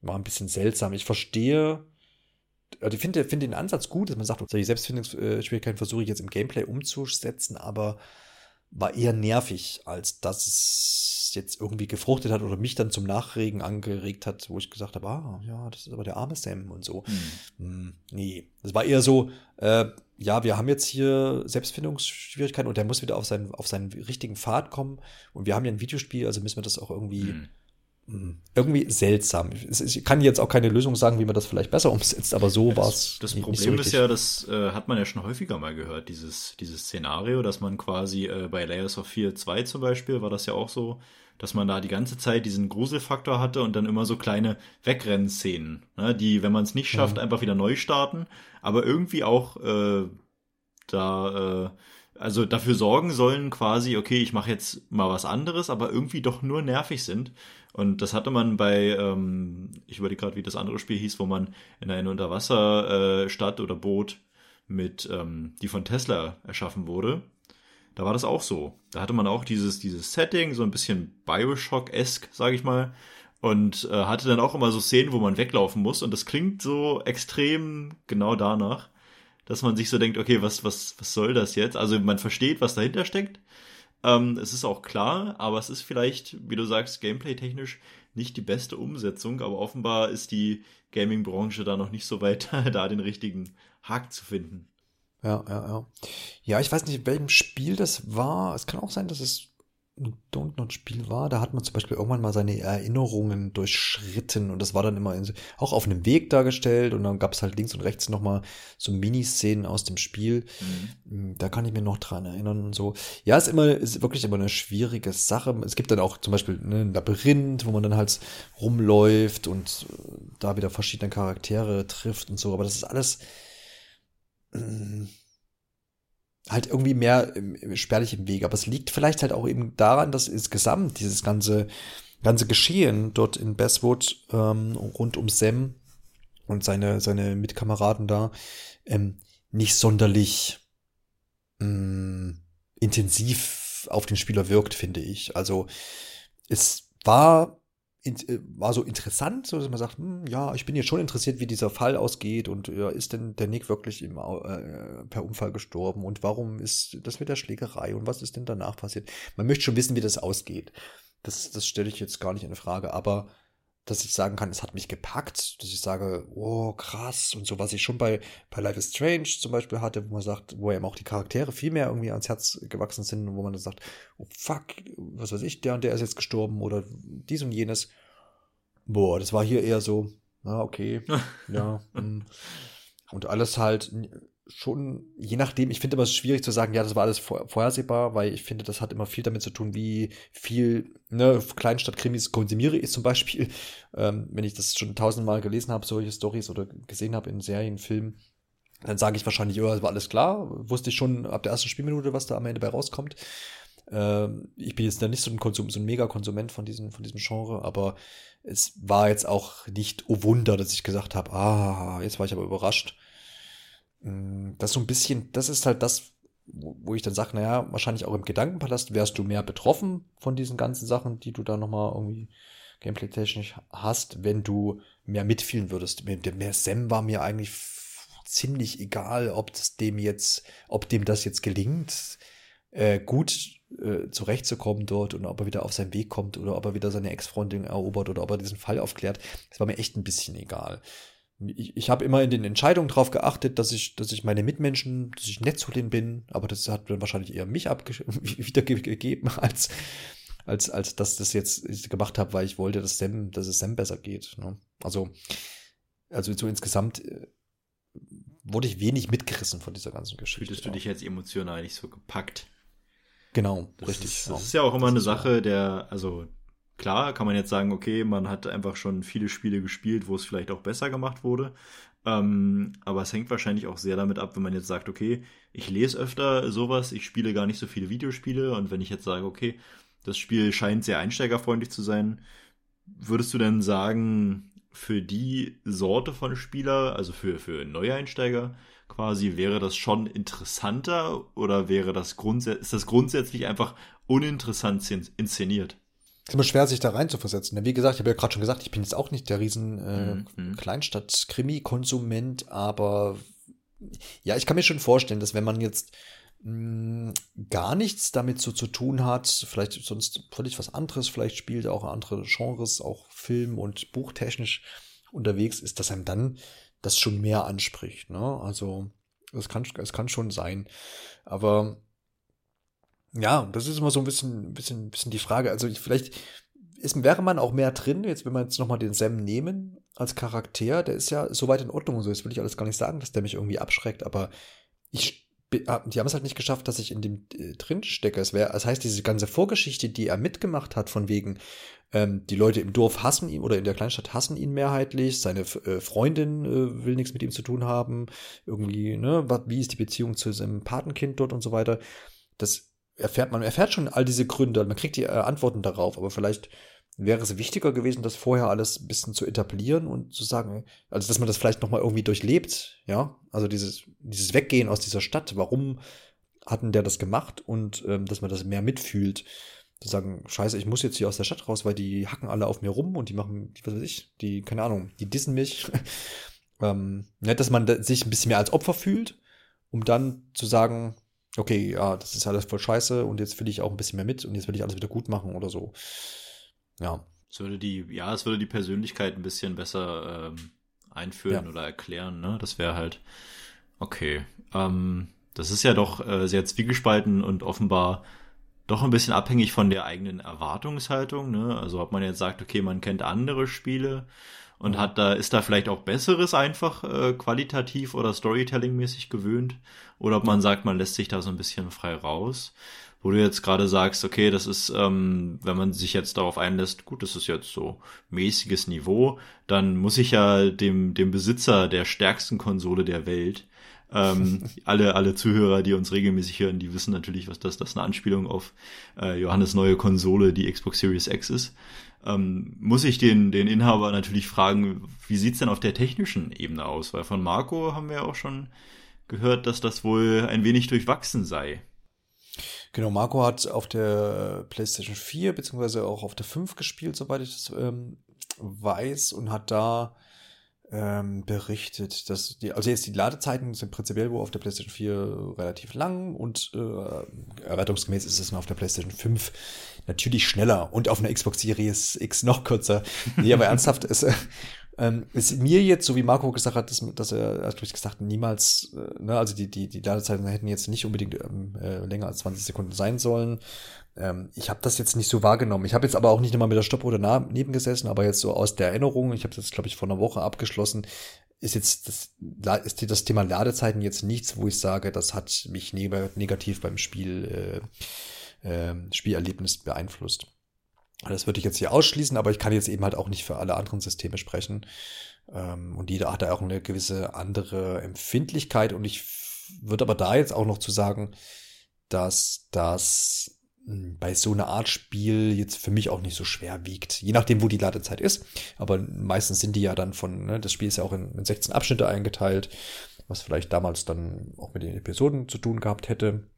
War ein bisschen seltsam. Ich verstehe, also ich finde, finde den Ansatz gut, dass man sagt, solche Selbstfindungsschwierigkeiten versuche ich jetzt im Gameplay umzusetzen, aber war eher nervig, als dass es jetzt irgendwie gefruchtet hat oder mich dann zum Nachregen angeregt hat, wo ich gesagt habe, ah, ja, das ist aber der arme Sam und so. Hm. Hm, nee, das war eher so, äh, ja, wir haben jetzt hier Selbstfindungsschwierigkeiten und der muss wieder auf seinen, auf seinen richtigen Pfad kommen und wir haben ja ein Videospiel, also müssen wir das auch irgendwie hm irgendwie seltsam. Ich kann jetzt auch keine Lösung sagen, wie man das vielleicht besser umsetzt, aber so ja, war es. Das, das Problem so ist ja, das äh, hat man ja schon häufiger mal gehört, dieses, dieses Szenario, dass man quasi äh, bei Layers of Fear 2 zum Beispiel war das ja auch so, dass man da die ganze Zeit diesen Gruselfaktor hatte und dann immer so kleine Wegrennszenen, ne, die, wenn man es nicht schafft, mhm. einfach wieder neu starten, aber irgendwie auch äh, da, äh, also dafür sorgen sollen quasi, okay, ich mache jetzt mal was anderes, aber irgendwie doch nur nervig sind. Und das hatte man bei, ähm, ich überlege gerade, wie das andere Spiel hieß, wo man in eine Unterwasserstadt äh, oder Boot mit, ähm, die von Tesla erschaffen wurde. Da war das auch so. Da hatte man auch dieses, dieses Setting, so ein bisschen Bioshock-esque, sag ich mal. Und äh, hatte dann auch immer so Szenen, wo man weglaufen muss. Und das klingt so extrem genau danach, dass man sich so denkt, okay, was, was, was soll das jetzt? Also man versteht, was dahinter steckt. Ähm, es ist auch klar, aber es ist vielleicht, wie du sagst, gameplay-technisch nicht die beste Umsetzung, aber offenbar ist die Gaming-Branche da noch nicht so weit, da den richtigen Haken zu finden. Ja, ja, ja. Ja, ich weiß nicht, in welchem Spiel das war. Es kann auch sein, dass es ein Don't-Not-Spiel war, da hat man zum Beispiel irgendwann mal seine Erinnerungen durchschritten und das war dann immer in, auch auf einem Weg dargestellt und dann gab es halt links und rechts nochmal so Miniszenen aus dem Spiel. Mhm. Da kann ich mir noch dran erinnern und so. Ja, ist immer, ist wirklich immer eine schwierige Sache. Es gibt dann auch zum Beispiel ne, ein Labyrinth, wo man dann halt rumläuft und da wieder verschiedene Charaktere trifft und so, aber das ist alles, mm, halt irgendwie mehr spärlich im Weg. Aber es liegt vielleicht halt auch eben daran, dass insgesamt dieses ganze, ganze Geschehen dort in Bestwood ähm, rund um Sam und seine, seine Mitkameraden da ähm, nicht sonderlich ähm, intensiv auf den Spieler wirkt, finde ich. Also es war war so interessant, so dass man sagt, hm, ja, ich bin jetzt schon interessiert, wie dieser Fall ausgeht und ja, ist denn der Nick wirklich im, äh, per Unfall gestorben und warum ist das mit der Schlägerei und was ist denn danach passiert? Man möchte schon wissen, wie das ausgeht. Das, das stelle ich jetzt gar nicht in Frage, aber dass ich sagen kann, es hat mich gepackt, dass ich sage, oh, krass und so, was ich schon bei, bei Life is Strange zum Beispiel hatte, wo man sagt, wo eben auch die Charaktere viel mehr irgendwie ans Herz gewachsen sind und wo man dann sagt, oh fuck, was weiß ich, der und der ist jetzt gestorben oder dies und jenes. Boah, das war hier eher so, na, okay, ja. Hm. Und alles halt schon, je nachdem, ich finde immer es schwierig zu sagen, ja, das war alles vorhersehbar, weil ich finde, das hat immer viel damit zu tun, wie viel ne, Kleinstadtkrimis konsumiere ich zum Beispiel. Ähm, wenn ich das schon tausendmal gelesen habe, solche Stories oder gesehen habe in Serien, Filmen, dann sage ich wahrscheinlich, ja, das war alles klar. Wusste ich schon ab der ersten Spielminute, was da am Ende bei rauskommt. Ähm, ich bin jetzt nicht so ein, Konsum, so ein Mega-Konsument von diesem, von diesem Genre, aber es war jetzt auch nicht, oh Wunder, dass ich gesagt habe, ah, jetzt war ich aber überrascht das so ein bisschen, das ist halt das, wo ich dann sage, naja, wahrscheinlich auch im Gedankenpalast wärst du mehr betroffen von diesen ganzen Sachen, die du da nochmal irgendwie gameplay-technisch hast, wenn du mehr mitfühlen würdest. Mehr Sam war mir eigentlich ziemlich egal, ob das dem jetzt, ob dem das jetzt gelingt, äh, gut äh, zurechtzukommen dort und ob er wieder auf seinen Weg kommt oder ob er wieder seine Ex-Freundin erobert oder ob er diesen Fall aufklärt. Das war mir echt ein bisschen egal ich, ich habe immer in den Entscheidungen darauf geachtet, dass ich, dass ich meine Mitmenschen, dass ich nett zu denen bin, aber das hat dann wahrscheinlich eher mich wiedergegeben, als, als, als dass das jetzt gemacht habe, weil ich wollte, dass Sam, dass es Sam besser geht. Ne? Also, also so insgesamt äh, wurde ich wenig mitgerissen von dieser ganzen Geschichte. Fühltest du dich jetzt emotional nicht so gepackt? Genau, das richtig. Ist, das ist ja auch immer das eine Sache, der, also Klar, kann man jetzt sagen, okay, man hat einfach schon viele Spiele gespielt, wo es vielleicht auch besser gemacht wurde. Ähm, aber es hängt wahrscheinlich auch sehr damit ab, wenn man jetzt sagt, okay, ich lese öfter sowas, ich spiele gar nicht so viele Videospiele und wenn ich jetzt sage, okay, das Spiel scheint sehr einsteigerfreundlich zu sein, würdest du denn sagen, für die Sorte von Spieler, also für, für Neueinsteiger quasi, wäre das schon interessanter oder wäre das ist das grundsätzlich einfach uninteressant inszeniert? Ist immer schwer, sich da rein zu versetzen. Wie gesagt, ich habe ja gerade schon gesagt, ich bin jetzt auch nicht der riesen äh, mhm. Kleinstadt-Krimi-Konsument, aber ja, ich kann mir schon vorstellen, dass wenn man jetzt mh, hm, gar nichts damit so zu tun hat, vielleicht sonst völlig was anderes, vielleicht spielt auch andere Genres, auch Film- und Buchtechnisch unterwegs ist, dass einem dann das schon mehr anspricht. Ne? Also es kann, es kann schon sein. Aber ja, das ist immer so ein bisschen, bisschen, bisschen die Frage. Also ich, vielleicht ist, wäre man auch mehr drin, jetzt wenn wir jetzt nochmal den Sam nehmen als Charakter, der ist ja soweit in Ordnung und so. Jetzt will ich alles gar nicht sagen, dass der mich irgendwie abschreckt, aber ich ah, die haben es halt nicht geschafft, dass ich in dem äh, drin stecke. Es wäre, das heißt, diese ganze Vorgeschichte, die er mitgemacht hat, von wegen, ähm, die Leute im Dorf hassen ihn oder in der Kleinstadt hassen ihn mehrheitlich, seine äh, Freundin äh, will nichts mit ihm zu tun haben, irgendwie, ne, wie ist die Beziehung zu seinem Patenkind dort und so weiter. Das erfährt man, erfährt schon all diese Gründe, man kriegt die äh, Antworten darauf, aber vielleicht wäre es wichtiger gewesen, das vorher alles ein bisschen zu etablieren und zu sagen, also dass man das vielleicht nochmal irgendwie durchlebt, ja, also dieses, dieses Weggehen aus dieser Stadt, warum hatten der das gemacht und ähm, dass man das mehr mitfühlt, zu sagen, scheiße, ich muss jetzt hier aus der Stadt raus, weil die hacken alle auf mir rum und die machen, was weiß ich, die, keine Ahnung, die dissen mich. ähm, ja, dass man sich ein bisschen mehr als Opfer fühlt, um dann zu sagen, okay, ja, das ist alles voll scheiße und jetzt will ich auch ein bisschen mehr mit und jetzt will ich alles wieder gut machen oder so. Ja. Es würde die, ja, es würde die Persönlichkeit ein bisschen besser ähm, einführen ja. oder erklären, ne? Das wäre halt okay. Ähm, das ist ja doch äh, sehr zwiegespalten und offenbar doch ein bisschen abhängig von der eigenen Erwartungshaltung. Ne? Also ob man jetzt sagt, okay, man kennt andere Spiele und mhm. hat da, ist da vielleicht auch Besseres einfach äh, qualitativ oder Storytelling-mäßig gewöhnt, oder ob man sagt, man lässt sich da so ein bisschen frei raus wo du jetzt gerade sagst, okay, das ist, ähm, wenn man sich jetzt darauf einlässt, gut, das ist jetzt so mäßiges Niveau, dann muss ich ja dem, dem Besitzer der stärksten Konsole der Welt, ähm, alle, alle Zuhörer, die uns regelmäßig hören, die wissen natürlich, was das, das eine Anspielung auf äh, Johannes neue Konsole, die Xbox Series X ist. Ähm, muss ich den, den Inhaber natürlich fragen, wie sieht's denn auf der technischen Ebene aus? Weil von Marco haben wir auch schon gehört, dass das wohl ein wenig durchwachsen sei. Genau, Marco hat auf der PlayStation 4 beziehungsweise auch auf der 5 gespielt, soweit ich das ähm, weiß, und hat da ähm, berichtet, dass die, also jetzt die Ladezeiten sind prinzipiell wohl auf der PlayStation 4 relativ lang und äh, erwartungsgemäß ist es auf der PlayStation 5 natürlich schneller und auf einer Xbox Series X noch kürzer. Nee, aber ernsthaft, es, äh, ähm, ist mir jetzt, so wie Marco gesagt hat, dass, dass er, er hat gesagt, niemals, äh, ne, also die, die, die Ladezeiten hätten jetzt nicht unbedingt ähm, äh, länger als 20 Sekunden sein sollen. Ähm, ich habe das jetzt nicht so wahrgenommen. Ich habe jetzt aber auch nicht immer mit der Stoppuhr daneben gesessen, aber jetzt so aus der Erinnerung, ich habe das, glaube ich, vor einer Woche abgeschlossen, ist jetzt das, ist das Thema Ladezeiten jetzt nichts, wo ich sage, das hat mich negativ beim Spiel, äh, äh, Spielerlebnis beeinflusst. Das würde ich jetzt hier ausschließen, aber ich kann jetzt eben halt auch nicht für alle anderen Systeme sprechen. Ähm, und jeder hat da auch eine gewisse andere Empfindlichkeit. Und ich würde aber da jetzt auch noch zu sagen, dass das hm, bei so einer Art Spiel jetzt für mich auch nicht so schwer wiegt. Je nachdem, wo die Ladezeit ist. Aber meistens sind die ja dann von, ne, das Spiel ist ja auch in, in 16 Abschnitte eingeteilt, was vielleicht damals dann auch mit den Episoden zu tun gehabt hätte.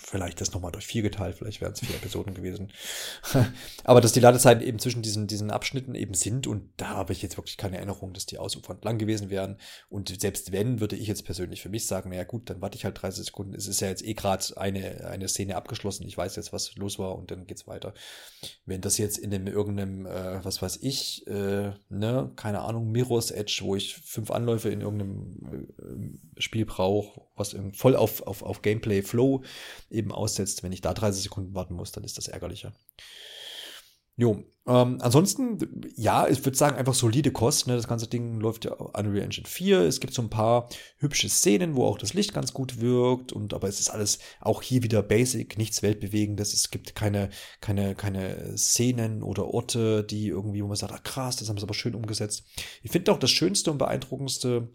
Vielleicht das nochmal durch vier geteilt, vielleicht wären es vier Episoden gewesen. Aber dass die Ladezeiten eben zwischen diesen, diesen Abschnitten eben sind und da habe ich jetzt wirklich keine Erinnerung, dass die ausufernd lang gewesen wären. Und selbst wenn, würde ich jetzt persönlich für mich sagen, naja gut, dann warte ich halt 30 Sekunden. Es ist ja jetzt eh gerade eine, eine Szene abgeschlossen. Ich weiß jetzt, was los war und dann geht's weiter. Wenn das jetzt in einem irgendeinem, äh, was weiß ich, äh, ne, keine Ahnung, Mirror's Edge, wo ich fünf Anläufe in irgendeinem äh, Spiel brauche, was voll auf, auf, auf Gameplay Flow eben aussetzt. Wenn ich da 30 Sekunden warten muss, dann ist das ärgerlicher. Jo, ähm, ansonsten, ja, ich würde sagen, einfach solide Kosten. Ne? Das ganze Ding läuft ja Unreal Engine 4. Es gibt so ein paar hübsche Szenen, wo auch das Licht ganz gut wirkt. Und aber es ist alles auch hier wieder basic, nichts Weltbewegendes. Es gibt keine, keine, keine Szenen oder Orte, die irgendwie, wo man sagt, ah krass, das haben sie aber schön umgesetzt. Ich finde auch das Schönste und beeindruckendste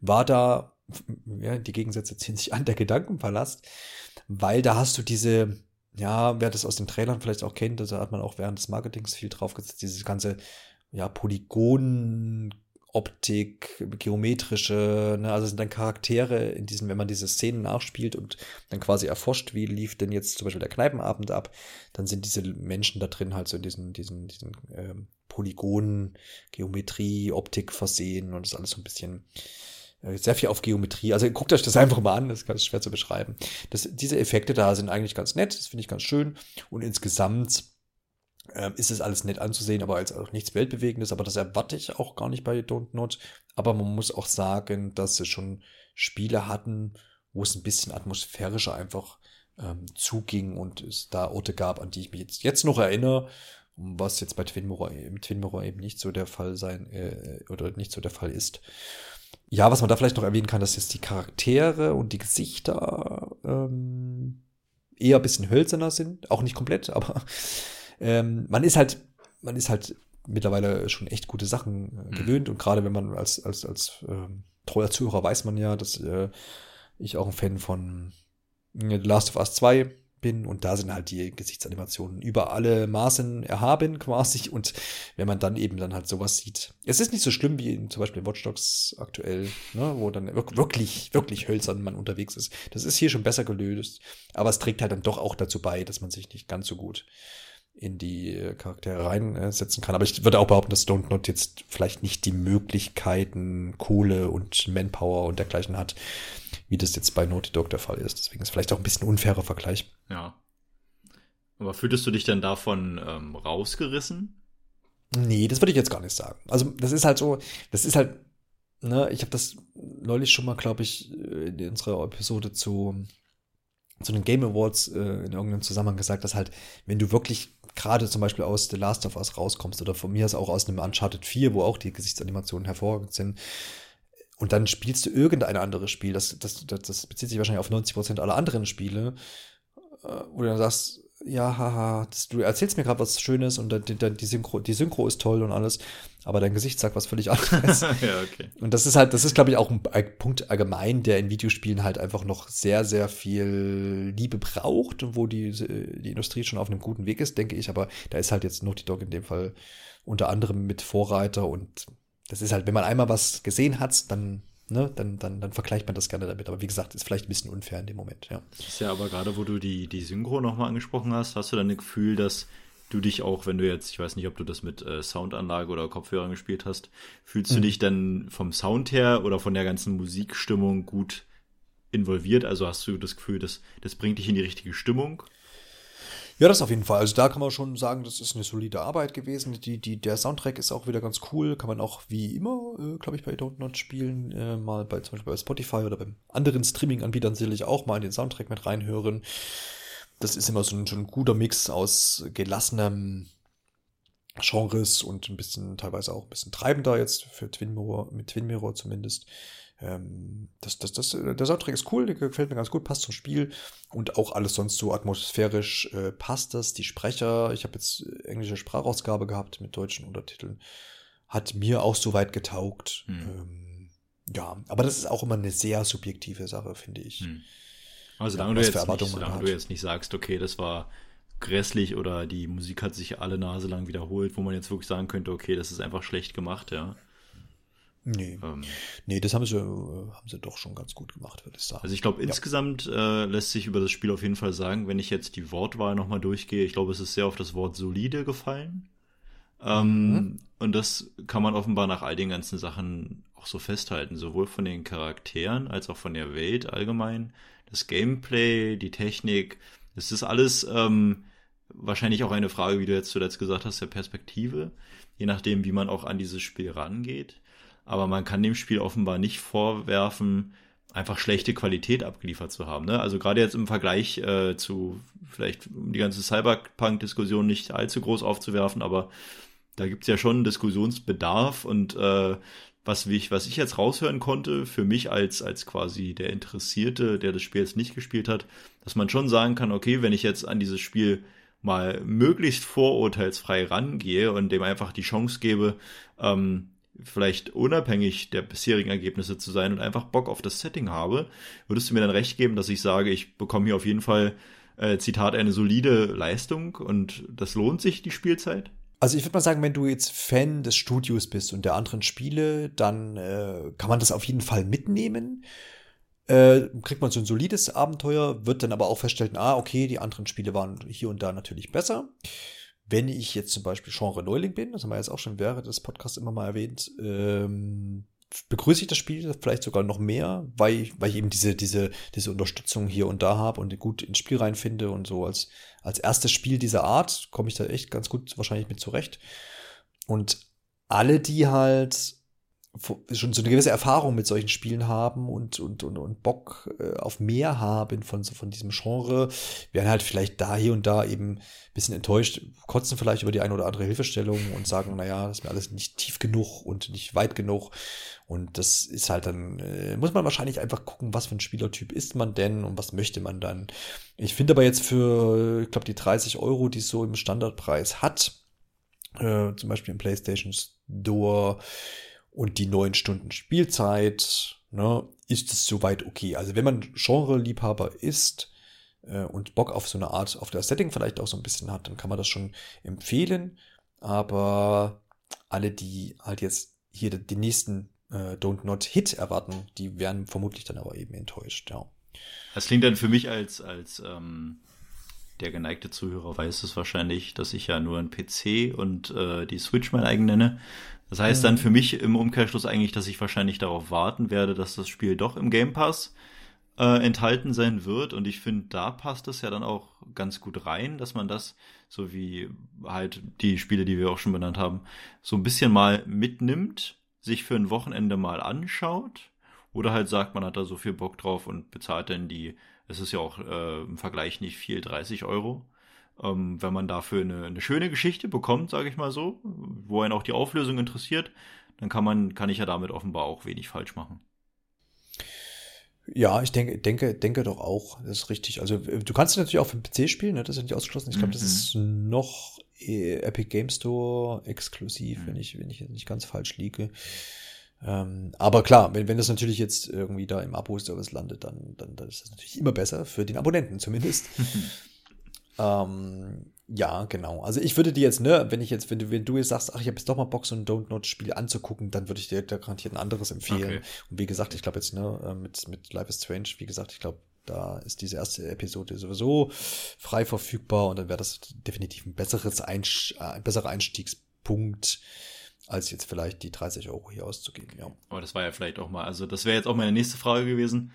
war da, ja, die Gegensätze ziehen sich an, der Gedankenpalast weil da hast du diese, ja, wer das aus den Trailern vielleicht auch kennt, da hat man auch während des Marketings viel draufgesetzt, diese ganze, ja, Polygon, Optik, geometrische, ne, also sind dann Charaktere in diesen, wenn man diese Szenen nachspielt und dann quasi erforscht, wie lief denn jetzt zum Beispiel der Kneipenabend ab, dann sind diese Menschen da drin halt so in diesen, diesen, diesen ähm, Polygonen, Geometrie, Optik versehen und das alles so ein bisschen sehr viel auf Geometrie. Also guckt euch das einfach mal an, das ist ganz schwer zu beschreiben. Das, diese Effekte da sind eigentlich ganz nett, das finde ich ganz schön. Und insgesamt äh, ist es alles nett anzusehen, aber als auch nichts Weltbewegendes. Aber das erwarte ich auch gar nicht bei Don't Not. Aber man muss auch sagen, dass sie schon Spiele hatten, wo es ein bisschen atmosphärischer einfach ähm, zuging und es da Orte gab, an die ich mich jetzt, jetzt noch erinnere was jetzt bei Twin Mirror, im Twin Mirror eben nicht so der Fall sein äh, oder nicht so der Fall ist. Ja, was man da vielleicht noch erwähnen kann, dass jetzt die Charaktere und die Gesichter ähm, eher ein bisschen hölzerner sind. Auch nicht komplett, aber ähm, man ist halt, man ist halt mittlerweile schon echt gute Sachen äh, mhm. gewöhnt. Und gerade wenn man als, als, als ähm, treuer Zuhörer weiß man ja, dass äh, ich auch ein Fan von äh, The Last of Us 2 bin und da sind halt die Gesichtsanimationen über alle Maßen erhaben quasi und wenn man dann eben dann halt sowas sieht. Es ist nicht so schlimm wie in, zum Beispiel in Watch Dogs aktuell, ne, wo dann wirklich, wirklich hölzern man unterwegs ist. Das ist hier schon besser gelöst, aber es trägt halt dann doch auch dazu bei, dass man sich nicht ganz so gut in die Charaktere reinsetzen kann. Aber ich würde auch behaupten, dass Don't Not jetzt vielleicht nicht die Möglichkeiten, Kohle und Manpower und dergleichen hat, wie das jetzt bei Naughty Dog der Fall ist. Deswegen ist vielleicht auch ein bisschen unfairer Vergleich. Ja. Aber fühltest du dich denn davon ähm, rausgerissen? Nee, das würde ich jetzt gar nicht sagen. Also, das ist halt so, das ist halt, ne, ich habe das neulich schon mal, glaube ich, in unserer Episode zu, zu den Game Awards äh, in irgendeinem Zusammenhang gesagt, dass halt, wenn du wirklich gerade zum Beispiel aus The Last of Us rauskommst oder von mir aus auch aus einem Uncharted 4, wo auch die Gesichtsanimationen hervorragend sind, und dann spielst du irgendein anderes Spiel, das, das, das, das bezieht sich wahrscheinlich auf 90% aller anderen Spiele, äh, wo du dann sagst, ja, haha, das, du erzählst mir gerade was Schönes und dann, dann die, Synchro, die Synchro ist toll und alles, aber dein Gesicht sagt was völlig anderes. ja, okay. Und das ist halt, das ist, glaube ich, auch ein Punkt allgemein, der in Videospielen halt einfach noch sehr, sehr viel Liebe braucht und wo die, die Industrie schon auf einem guten Weg ist, denke ich. Aber da ist halt jetzt Naughty Dog in dem Fall unter anderem mit Vorreiter und das ist halt, wenn man einmal was gesehen hat, dann ne, dann, dann, dann vergleicht man das gerne damit. Aber wie gesagt, ist vielleicht ein bisschen unfair in dem Moment, ja. Das ist ja aber gerade, wo du die, die Synchro nochmal angesprochen hast, hast du dann ein Gefühl, dass du dich auch, wenn du jetzt, ich weiß nicht, ob du das mit äh, Soundanlage oder Kopfhörern gespielt hast, fühlst mhm. du dich dann vom Sound her oder von der ganzen Musikstimmung gut involviert? Also hast du das Gefühl, dass das bringt dich in die richtige Stimmung? Ja, das auf jeden Fall. Also da kann man schon sagen, das ist eine solide Arbeit gewesen. Die, die, der Soundtrack ist auch wieder ganz cool. Kann man auch wie immer, äh, glaube ich, bei Don't Not spielen. Äh, mal bei zum Beispiel bei Spotify oder beim anderen Streaming-Anbietern sicherlich auch mal in den Soundtrack mit reinhören. Das ist immer so ein, so ein guter Mix aus gelassenem Genres und ein bisschen, teilweise auch ein bisschen treibender jetzt für Twin Mirror, mit Twin Mirror zumindest. Ähm, das, das, das, äh, der Soundtrack ist cool, der gefällt mir ganz gut, passt zum Spiel und auch alles sonst so atmosphärisch äh, passt das. Die Sprecher, ich habe jetzt äh, englische Sprachausgabe gehabt mit deutschen Untertiteln, hat mir auch soweit getaugt. Hm. Ähm, ja, aber das ist auch immer eine sehr subjektive Sache, finde ich. Hm. Also solange, ja, du, jetzt nicht, solange du jetzt nicht sagst, okay, das war grässlich oder die Musik hat sich alle Nase lang wiederholt, wo man jetzt wirklich sagen könnte, okay, das ist einfach schlecht gemacht, ja. Nee. Ähm, nee, das haben sie, haben sie doch schon ganz gut gemacht, würde ich sagen. Also ich glaube, ja. insgesamt äh, lässt sich über das Spiel auf jeden Fall sagen, wenn ich jetzt die Wortwahl nochmal durchgehe, ich glaube, es ist sehr auf das Wort solide gefallen. Ähm, mhm. Und das kann man offenbar nach all den ganzen Sachen auch so festhalten, sowohl von den Charakteren als auch von der Welt allgemein. Das Gameplay, die Technik, es ist alles ähm, wahrscheinlich auch eine Frage, wie du jetzt zuletzt gesagt hast, der Perspektive, je nachdem, wie man auch an dieses Spiel rangeht aber man kann dem Spiel offenbar nicht vorwerfen, einfach schlechte Qualität abgeliefert zu haben. Ne? Also gerade jetzt im Vergleich äh, zu vielleicht die ganze Cyberpunk-Diskussion nicht allzu groß aufzuwerfen, aber da gibt's ja schon Diskussionsbedarf und äh, was ich, was ich jetzt raushören konnte, für mich als, als quasi der Interessierte, der das Spiel jetzt nicht gespielt hat, dass man schon sagen kann, okay, wenn ich jetzt an dieses Spiel mal möglichst vorurteilsfrei rangehe und dem einfach die Chance gebe, ähm, vielleicht unabhängig der bisherigen Ergebnisse zu sein und einfach Bock auf das Setting habe, würdest du mir dann recht geben, dass ich sage, ich bekomme hier auf jeden Fall, äh, Zitat, eine solide Leistung und das lohnt sich, die Spielzeit? Also ich würde mal sagen, wenn du jetzt Fan des Studios bist und der anderen Spiele, dann äh, kann man das auf jeden Fall mitnehmen. Äh, kriegt man so ein solides Abenteuer, wird dann aber auch feststellen, ah, okay, die anderen Spiele waren hier und da natürlich besser. Wenn ich jetzt zum Beispiel Genre Neuling bin, das haben wir jetzt auch schon während des Podcasts immer mal erwähnt, ähm, begrüße ich das Spiel vielleicht sogar noch mehr, weil, weil ich eben diese, diese, diese Unterstützung hier und da habe und gut ins Spiel reinfinde und so als, als erstes Spiel dieser Art komme ich da echt ganz gut wahrscheinlich mit zurecht. Und alle, die halt schon so eine gewisse Erfahrung mit solchen Spielen haben und, und, und, und Bock äh, auf mehr haben von, von diesem Genre, werden halt vielleicht da hier und da eben ein bisschen enttäuscht, kotzen vielleicht über die eine oder andere Hilfestellung und sagen, naja, das ist mir alles nicht tief genug und nicht weit genug. Und das ist halt dann, äh, muss man wahrscheinlich einfach gucken, was für ein Spielertyp ist man denn und was möchte man dann. Ich finde aber jetzt für, ich glaube, die 30 Euro, die es so im Standardpreis hat, äh, zum Beispiel im PlayStation Store, und die neun Stunden Spielzeit, ne, ist es soweit okay. Also wenn man Genre-Liebhaber ist äh, und Bock auf so eine Art, auf das Setting vielleicht auch so ein bisschen hat, dann kann man das schon empfehlen. Aber alle, die halt jetzt hier den nächsten äh, Don't Not Hit erwarten, die werden vermutlich dann aber eben enttäuscht, ja. Das klingt dann für mich als, als ähm, der geneigte Zuhörer weiß es wahrscheinlich, dass ich ja nur ein PC und äh, die Switch mein eigen nenne. Das heißt dann mhm. für mich im Umkehrschluss eigentlich, dass ich wahrscheinlich darauf warten werde, dass das Spiel doch im Game Pass äh, enthalten sein wird. Und ich finde, da passt es ja dann auch ganz gut rein, dass man das, so wie halt die Spiele, die wir auch schon benannt haben, so ein bisschen mal mitnimmt, sich für ein Wochenende mal anschaut. Oder halt sagt, man hat da so viel Bock drauf und bezahlt dann die, es ist ja auch äh, im Vergleich nicht viel, 30 Euro ähm, wenn man dafür eine, eine schöne Geschichte bekommt, sage ich mal so, wo einen auch die Auflösung interessiert, dann kann man, kann ich ja damit offenbar auch wenig falsch machen. Ja, ich denke, denke, denke doch auch, das ist richtig. Also du kannst natürlich auch für den PC spielen, ne? das ist ja nicht ausgeschlossen. Ich glaube, mhm. das ist noch äh, Epic Game Store exklusiv, mhm. wenn ich, wenn ich jetzt nicht ganz falsch liege. Ähm, aber klar, wenn, wenn das natürlich jetzt irgendwie da im Abo-Service landet, dann, dann, dann ist das natürlich immer besser, für den Abonnenten zumindest. Ähm, ja, genau. Also ich würde dir jetzt, ne, wenn ich jetzt, wenn du, wenn du jetzt sagst, ach, ich habe jetzt doch mal Bock, so ein Don't Not Spiel anzugucken, dann würde ich dir da garantiert ein anderes empfehlen. Okay. Und wie gesagt, ich glaube jetzt, ne, äh, mit, mit Life is Strange, wie gesagt, ich glaube, da ist diese erste Episode sowieso frei verfügbar und dann wäre das definitiv ein besseres Einsch äh, ein besserer Einstiegspunkt als jetzt vielleicht die 30 Euro hier auszugeben, ja. Aber das war ja vielleicht auch mal, also das wäre jetzt auch meine nächste Frage gewesen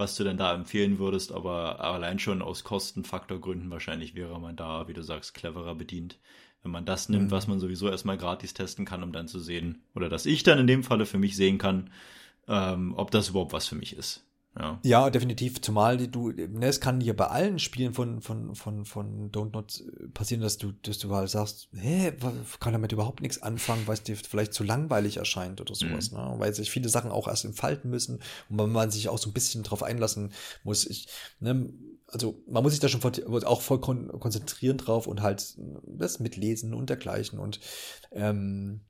was du denn da empfehlen würdest, aber allein schon aus Kostenfaktorgründen wahrscheinlich wäre man da, wie du sagst, cleverer bedient. Wenn man das nimmt, mhm. was man sowieso erstmal gratis testen kann, um dann zu sehen, oder dass ich dann in dem Falle für mich sehen kann, ähm, ob das überhaupt was für mich ist. Ja. ja, definitiv. Zumal du, ne, es kann hier bei allen Spielen von, von, von, von Don't Not passieren, dass du, dass du halt sagst, hä, kann damit überhaupt nichts anfangen, weil es dir vielleicht zu langweilig erscheint oder sowas, mhm. ne? Weil sich viele Sachen auch erst entfalten müssen und man, man sich auch so ein bisschen drauf einlassen muss. Ich, ne, also man muss sich da schon auch voll konzentrieren drauf und halt das mitlesen und dergleichen und ähm,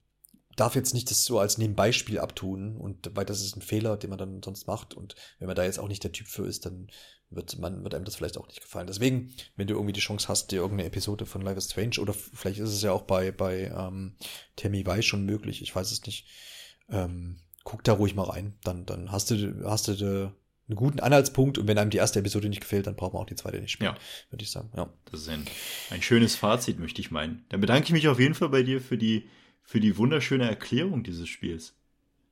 darf jetzt nicht das so als Nebenbeispiel abtun und weil das ist ein Fehler, den man dann sonst macht und wenn man da jetzt auch nicht der Typ für ist, dann wird man wird einem das vielleicht auch nicht gefallen. Deswegen, wenn du irgendwie die Chance hast, dir irgendeine Episode von Life is Strange oder vielleicht ist es ja auch bei bei ähm, Tammy Weiss schon möglich, ich weiß es nicht. Ähm, guck da ruhig mal rein, dann dann hast du hast du de, einen guten Anhaltspunkt und wenn einem die erste Episode nicht gefällt, dann braucht man auch die zweite nicht spielen, ja. würde ich sagen. Ja. Das ist ein, ein schönes Fazit, möchte ich meinen. Dann bedanke ich mich auf jeden Fall bei dir für die für die wunderschöne Erklärung dieses Spiels.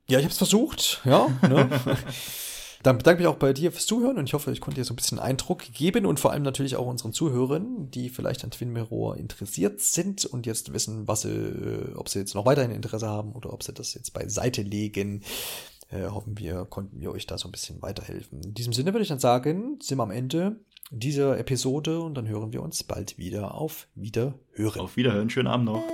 Ja, ich habe es versucht, ja. Ne? Dann bedanke ich mich auch bei dir fürs Zuhören und ich hoffe, ich konnte dir so ein bisschen Eindruck geben und vor allem natürlich auch unseren Zuhörern, die vielleicht an Twin Mirror interessiert sind und jetzt wissen, was sie, ob sie jetzt noch weiterhin Interesse haben oder ob sie das jetzt beiseite legen. Äh, hoffen wir, konnten wir euch da so ein bisschen weiterhelfen. In diesem Sinne würde ich dann sagen, sind wir am Ende dieser Episode und dann hören wir uns bald wieder auf Wiederhören. Auf Wiederhören, schönen Abend noch.